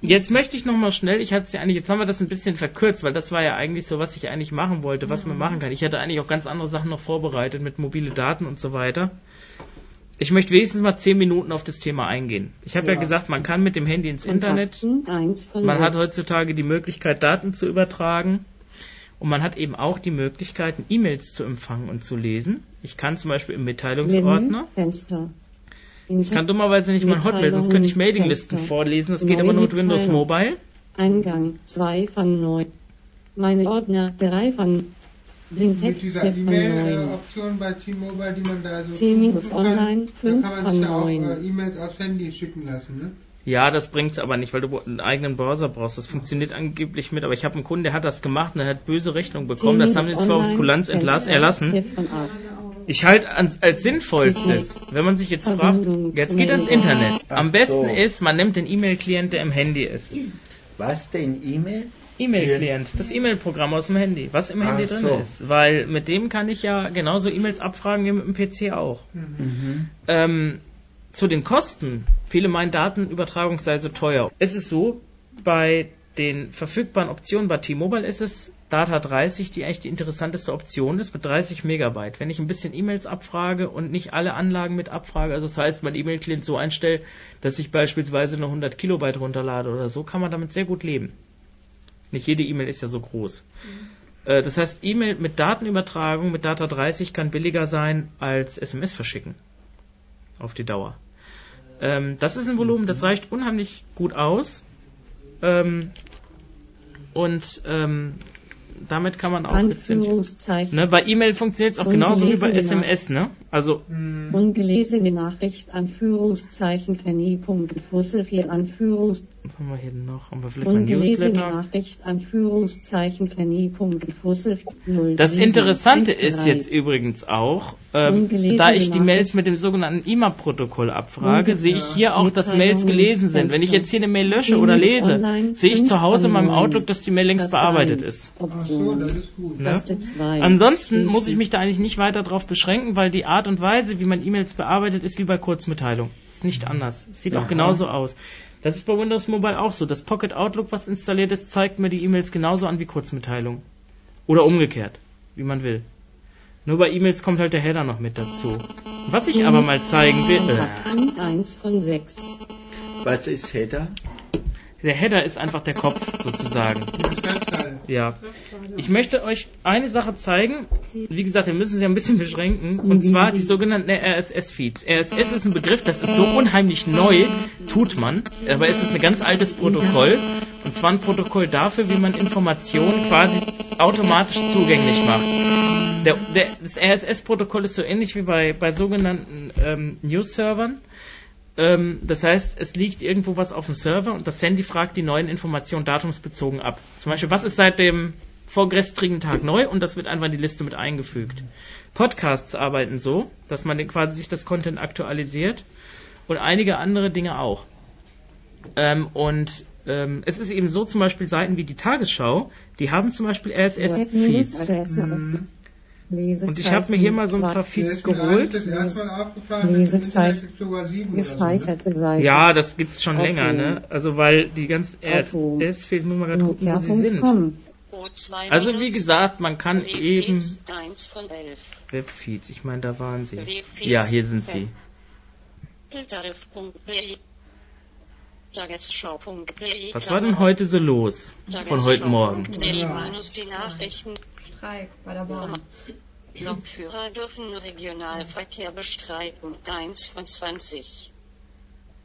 Speaker 1: jetzt möchte ich nochmal schnell, ich hatte es ja eigentlich, jetzt haben wir das ein bisschen verkürzt, weil das war ja eigentlich so, was ich eigentlich machen wollte, was man machen kann. Ich hatte eigentlich auch ganz andere Sachen noch vorbereitet mit mobile Daten und so weiter. Ich möchte wenigstens mal zehn Minuten auf das Thema eingehen. Ich habe ja.
Speaker 7: Ja.
Speaker 1: gesagt, man kann mit dem Handy ins Internet. Man hat heutzutage die Möglichkeit, Daten zu übertragen. Und man hat eben auch die Möglichkeit, E-Mails zu empfangen und zu lesen. Ich kann zum Beispiel im Mitteilungsordner.
Speaker 7: Fenster.
Speaker 1: Ich kann dummerweise nicht mein Hotmail, sonst könnte ich Mailinglisten
Speaker 7: Fenster.
Speaker 1: vorlesen. Das geht aber nur mit Windows. Mobile.
Speaker 7: Eingang 2 von 9. Meine Ordner 3 von Blindtech
Speaker 5: Mit dieser
Speaker 7: 4 von 9.
Speaker 5: E-Mail-Option bei T-Mobile, die man da so
Speaker 7: T-Minus
Speaker 5: zurufen kann,
Speaker 7: online,
Speaker 5: da
Speaker 7: fünf
Speaker 5: kann man
Speaker 7: von
Speaker 5: sich ja auch
Speaker 7: neun.
Speaker 5: äh, E-Mails aufs Handy schicken lassen, ne?
Speaker 1: Ja, das bringt's aber nicht, weil du einen eigenen Browser brauchst. Das funktioniert angeblich mit, aber ich habe einen Kunden, der hat das gemacht und er hat böse Rechnung bekommen. Das haben sie zwar aus Kulanz entlass, erlassen. Ich halte als, als sinnvollstes, wenn man sich jetzt fragt, jetzt geht ans. Internet. Am besten ist, man nimmt den E-Mail-Client, der im Handy ist.
Speaker 4: Was denn E-Mail?
Speaker 1: E-Mail-Client, das E-Mail-Programm aus dem Handy, was im
Speaker 4: Ach
Speaker 1: Handy drin
Speaker 4: so.
Speaker 1: ist. Weil mit dem kann ich ja genauso E-Mails abfragen wie mit dem PC auch.
Speaker 4: Mhm.
Speaker 1: Ähm, zu den Kosten. Viele meinen, Datenübertragung sei so teuer. Es ist so, bei den verfügbaren Optionen bei T-Mobile ist es Data 30, die eigentlich die interessanteste Option ist, mit 30 Megabyte. Wenn ich ein bisschen E-Mails abfrage und nicht alle Anlagen mit abfrage, also das heißt, mein E-Mail-Client so einstelle, dass ich beispielsweise nur 100 Kilobyte runterlade oder so, kann man damit sehr gut leben. Nicht jede E-Mail ist ja so groß. Äh, Das heißt, E-Mail mit Datenübertragung mit Data 30 kann billiger sein als SMS verschicken. Auf die Dauer. Ähm, das ist ein Volumen, das reicht unheimlich gut aus. Ähm, und ähm, damit kann man auch
Speaker 7: Anführungszeichen.
Speaker 1: ne, bei E-Mail funktioniert es auch genauso wie bei SMS, ne? Also
Speaker 7: Ungelesene Nachricht, Anführungszeichen, Fanny.Punkt, Fussel 4, Anführungs,
Speaker 1: was haben wir hier noch? Haben wir vielleicht mal
Speaker 7: ungelesene
Speaker 1: Newsletter?
Speaker 7: Nachricht, Anführungszeichen, Fanny.Punkt, Fussel 0,
Speaker 1: Das Interessante ist jetzt übrigens auch, ähm, da ich die
Speaker 7: Nachricht.
Speaker 1: Mails mit dem sogenannten IMAP-Protokoll abfrage,
Speaker 7: Unge-
Speaker 1: sehe ich hier auch, dass Mails gelesen sind. Wenn ich jetzt hier eine Mail lösche oder lese, sehe ich zu Hause in meinem. Outlook, dass die Mail längst bearbeitet ist.
Speaker 5: Ach so, das ist gut.
Speaker 1: Ne?
Speaker 7: Taste 2.
Speaker 1: Ansonsten muss ich mich da eigentlich nicht weiter darauf beschränken, weil die Art und Weise, wie man E-Mails bearbeitet, ist wie bei Kurzmitteilung. Ist nicht anders. Sieht auch genauso aus. Das ist bei Windows Mobile auch so. Das Pocket Outlook, was installiert ist, zeigt mir die E-Mails genauso an wie Kurzmitteilung. Oder umgekehrt, wie man will. Nur bei E-Mails kommt halt der Header noch mit dazu. Was ich aber mal zeigen will, äh,
Speaker 7: Kontakten 1 von 6.
Speaker 4: Was ist Header?
Speaker 1: Der Header ist einfach der Kopf sozusagen. Ja. Ich möchte euch eine Sache zeigen. Wie gesagt, wir müssen sie ein bisschen beschränken. Und zwar die sogenannten RSS-Feeds. RSS ist ein Begriff, das ist so unheimlich neu, tut man. Aber es ist ein ganz altes Protokoll. Und zwar ein Protokoll dafür, wie man Informationen quasi automatisch zugänglich macht. Der, der, das RSS-Protokoll ist so ähnlich wie bei, bei sogenannten ähm, News-Servern. Ähm, das heißt, es liegt irgendwo was auf dem Server und das Handy fragt die neuen Informationen datumsbezogen ab. Zum Beispiel, was ist seit dem vorgestrigen Tag neu und das wird einfach in die Liste mit eingefügt. Podcasts arbeiten so, dass man quasi sich das Content aktualisiert und einige andere Dinge auch. Ähm, und ähm, es ist eben so, zum Beispiel Seiten wie die Tagesschau, die haben zum Beispiel RSS-Feeds. Und ich habe mir hier mal so ein paar Feeds geholt.
Speaker 5: Mal
Speaker 7: Lesezeichen.
Speaker 5: Internet Explorer 7 oder so, ne?
Speaker 1: Ja, das gibt's schon
Speaker 7: Auto.
Speaker 1: länger, ne? Also weil die ganzen
Speaker 7: Auto.
Speaker 1: RSS-Feeds, muss man gerade gucken, wo sie sind. Also wie gesagt, man kann eben
Speaker 14: 1 von 11.
Speaker 1: Webfeeds, ich meine, da waren sie. Ja, hier sind sie. Was war denn heute so los von heute Morgen?
Speaker 14: Nachrichten
Speaker 8: Streik bei der Bahn.
Speaker 7: Lokführer dürfen Regionalverkehr bestreiten. 1 von 20.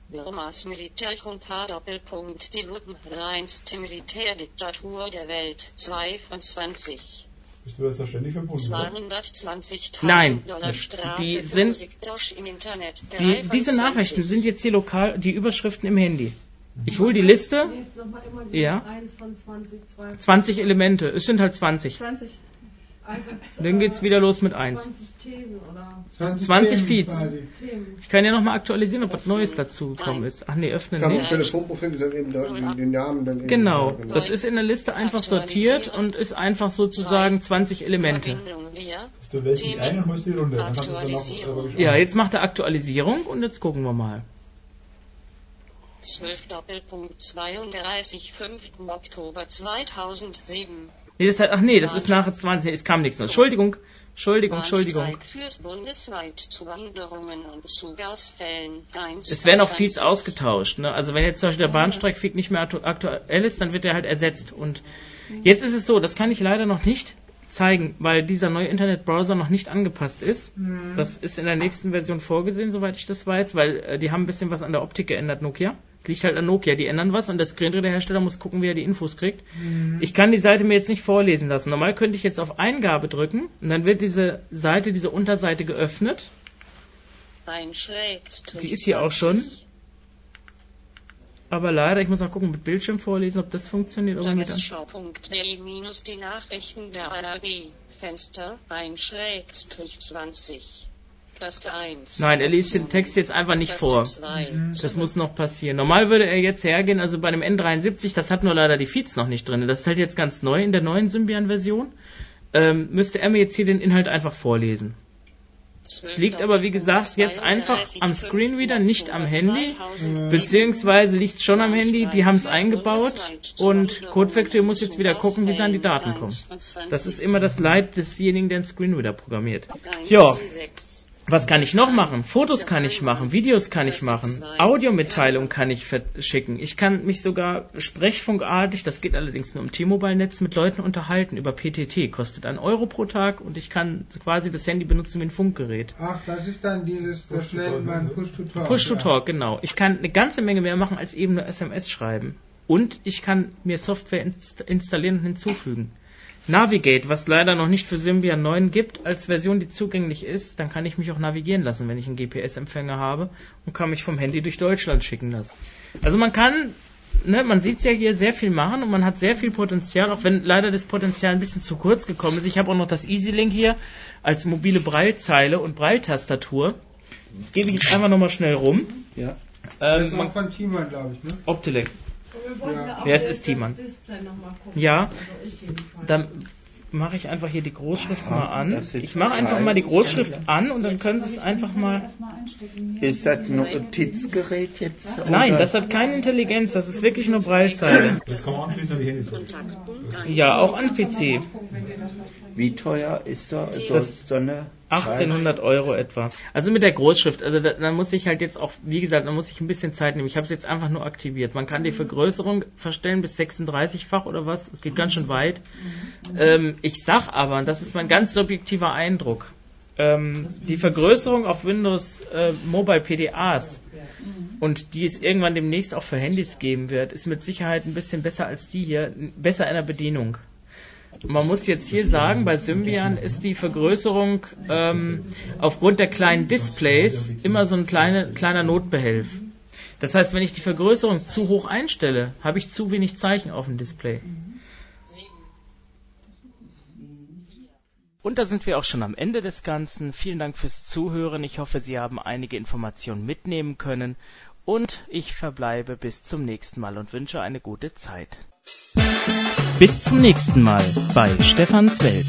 Speaker 7: Birmas Militärjunta Doppelpunkt die reinste Militärdiktatur der Welt. 2 von 20.
Speaker 9: Bist du jetzt da ständig verbunden?
Speaker 7: 220.000
Speaker 1: Nein,
Speaker 7: Dollar Strafe
Speaker 1: die sind-
Speaker 7: Musiktosch im Internet.
Speaker 1: Die,
Speaker 7: 3 von
Speaker 1: diese
Speaker 7: 20.
Speaker 1: Nachrichten sind jetzt hier lokal, die Überschriften im Handy. Ich hole die Liste, Ja.
Speaker 6: 1 von 20, 2
Speaker 1: 20 Elemente, es sind halt 20.
Speaker 8: 20.
Speaker 6: Also,
Speaker 1: Dann geht's wieder los mit 1.
Speaker 6: 20 Thesen oder
Speaker 1: 20
Speaker 5: Themen
Speaker 1: Feeds. Ich kann ja nochmal aktualisieren, ob was Neues dazu gekommen ist. Ach nee, öffnen
Speaker 12: Kann
Speaker 1: nicht.
Speaker 12: Telefonbuch finden, dann eben da, den, den Namen dann eben.
Speaker 1: Genau,
Speaker 12: ja,
Speaker 1: das ist in der Liste einfach sortiert und ist einfach sozusagen 20 Elemente.
Speaker 9: Es
Speaker 1: Ja, jetzt macht er Aktualisierung und jetzt gucken wir mal.
Speaker 7: 12 Doppelpunkt 32 5. Oktober 2007.
Speaker 1: Nee, das hat, ach nee, das ist nachher 20, es kam nichts. mehr. Entschuldigung, Entschuldigung, Entschuldigung.
Speaker 7: Führt bundesweit zu Wanderungen und Zugausfällen. 1
Speaker 1: Es werden auch Feeds
Speaker 7: 20.
Speaker 1: ausgetauscht. Ne? Also wenn jetzt zum Beispiel der Bahnstreik-Feed nicht mehr aktu- aktuell ist, dann wird er halt ersetzt. Und jetzt ist es so, das kann ich leider noch nicht zeigen, weil dieser neue Internetbrowser noch nicht angepasst ist. Das ist in der nächsten Version vorgesehen, soweit ich das weiß, weil äh, die haben ein bisschen was an der Optik geändert, Nokia. Es liegt halt an Nokia, die ändern was und der Screenreader-Hersteller muss gucken, wie er die Infos kriegt. Ich kann die Seite mir jetzt nicht vorlesen lassen. Normal könnte ich jetzt auf Eingabe drücken und dann wird diese Seite, diese Unterseite geöffnet.
Speaker 7: Ein Schrägstrich
Speaker 1: Die ist hier auch schon. Aber leider, ich muss mal gucken, mit Bildschirm vorlesen, ob das funktioniert. Oder mit
Speaker 7: Tagesschau.de minus die Nachrichten der ARD. Fenster, ein Schrägstrich 20. Taste 1.
Speaker 1: Nein, er liest den Text jetzt einfach nicht vor.
Speaker 7: zwei.
Speaker 1: Das muss noch passieren. Normal würde er jetzt hergehen, also bei dem N73, das hat nur leider die Feeds noch nicht drin. Das ist halt jetzt ganz neu in der neuen Symbian-Version. Ähm, müsste er mir jetzt hier den Inhalt einfach vorlesen. Es liegt aber, wie gesagt, jetzt einfach am Screenreader, nicht am Handy. Beziehungsweise liegt schon am Handy, die haben es eingebaut und Code Factory muss jetzt wieder gucken, wie sie an die Daten kommen. Das ist immer das Leid desjenigen, der einen Screenreader programmiert. Ja, was kann ich noch machen? Fotos kann ich machen, Videos kann ich machen, Audiomitteilungen kann ich verschicken. Ich kann mich sogar sprechfunkartig, das geht allerdings nur im T-Mobile-Netz, mit Leuten unterhalten über PTT. Kostet ein Euro pro Tag und ich kann quasi das Handy benutzen wie ein Funkgerät.
Speaker 5: Ach, das ist dann dieses, das nennt man Push-to-Talk.
Speaker 1: Push-to-Talk, genau. Ich kann eine ganze Menge mehr machen als eben nur SMS schreiben. Und ich kann mir Software inst installieren und hinzufügen. Navigate, was leider noch nicht für Symbian 9 gibt, als Version, die zugänglich ist, dann kann ich mich auch navigieren lassen, wenn ich einen GPS-Empfänger habe und kann mich vom Handy durch Deutschland schicken lassen. Also man kann, ne, man sieht ja hier sehr viel machen und man hat sehr viel Potenzial, auch wenn leider das Potenzial ein bisschen zu kurz gekommen ist. Ich habe auch noch das EasyLink hier als mobile Braillezeile und Braille-Tastatur. Gebe ich jetzt einfach nochmal schnell rum.
Speaker 4: Ja.
Speaker 5: Das
Speaker 1: Ähm,
Speaker 5: ist
Speaker 1: man,
Speaker 5: auch von Thiemann, glaube ich, ne?
Speaker 1: Optilec.
Speaker 5: Ja.
Speaker 6: ja
Speaker 1: es ist
Speaker 6: gucken.
Speaker 1: Ja.
Speaker 6: Also.
Speaker 1: Dann mache ich einfach hier die Großschrift mal an. Ich mache einfach mal die Großschrift an und dann können Sie es einfach mal.
Speaker 4: Ist das ein Notizgerät jetzt?
Speaker 1: Nein,
Speaker 4: oder?
Speaker 1: das hat keine Intelligenz, das ist wirklich nur Braillezeile.
Speaker 9: Das kann man anschließen an die Handys.
Speaker 1: Ja, auch an PC.
Speaker 4: Wie teuer ist so, so,
Speaker 1: Das-
Speaker 4: so eine
Speaker 1: 1800 Euro etwa. Also mit der Großschrift, also da, da muss ich halt jetzt auch, wie gesagt, da muss ich ein bisschen Zeit nehmen. Ich habe es jetzt einfach nur aktiviert. Man kann die Vergrößerung verstellen bis 36-fach oder was. Es geht ganz schön weit. Ähm, ich sag aber, und das ist mein ganz subjektiver Eindruck, ähm, die Vergrößerung auf Windows äh, Mobile PDAs und die es irgendwann demnächst auch für Handys geben wird, ist mit Sicherheit ein bisschen besser als die hier, besser in der Bedienung. Man muss jetzt hier sagen, bei Symbian ist die Vergrößerung ähm, aufgrund der kleinen Displays immer so ein kleine, kleiner Notbehelf. Das heißt, wenn ich die Vergrößerung zu hoch einstelle, habe ich zu wenig Zeichen auf dem Display. Und da sind wir auch schon am Ende des Ganzen. Vielen Dank fürs Zuhören. Ich hoffe, Sie haben einige Informationen mitnehmen können. Und ich verbleibe bis zum nächsten Mal und wünsche eine gute Zeit. Bis zum nächsten Mal bei Stefans Welt.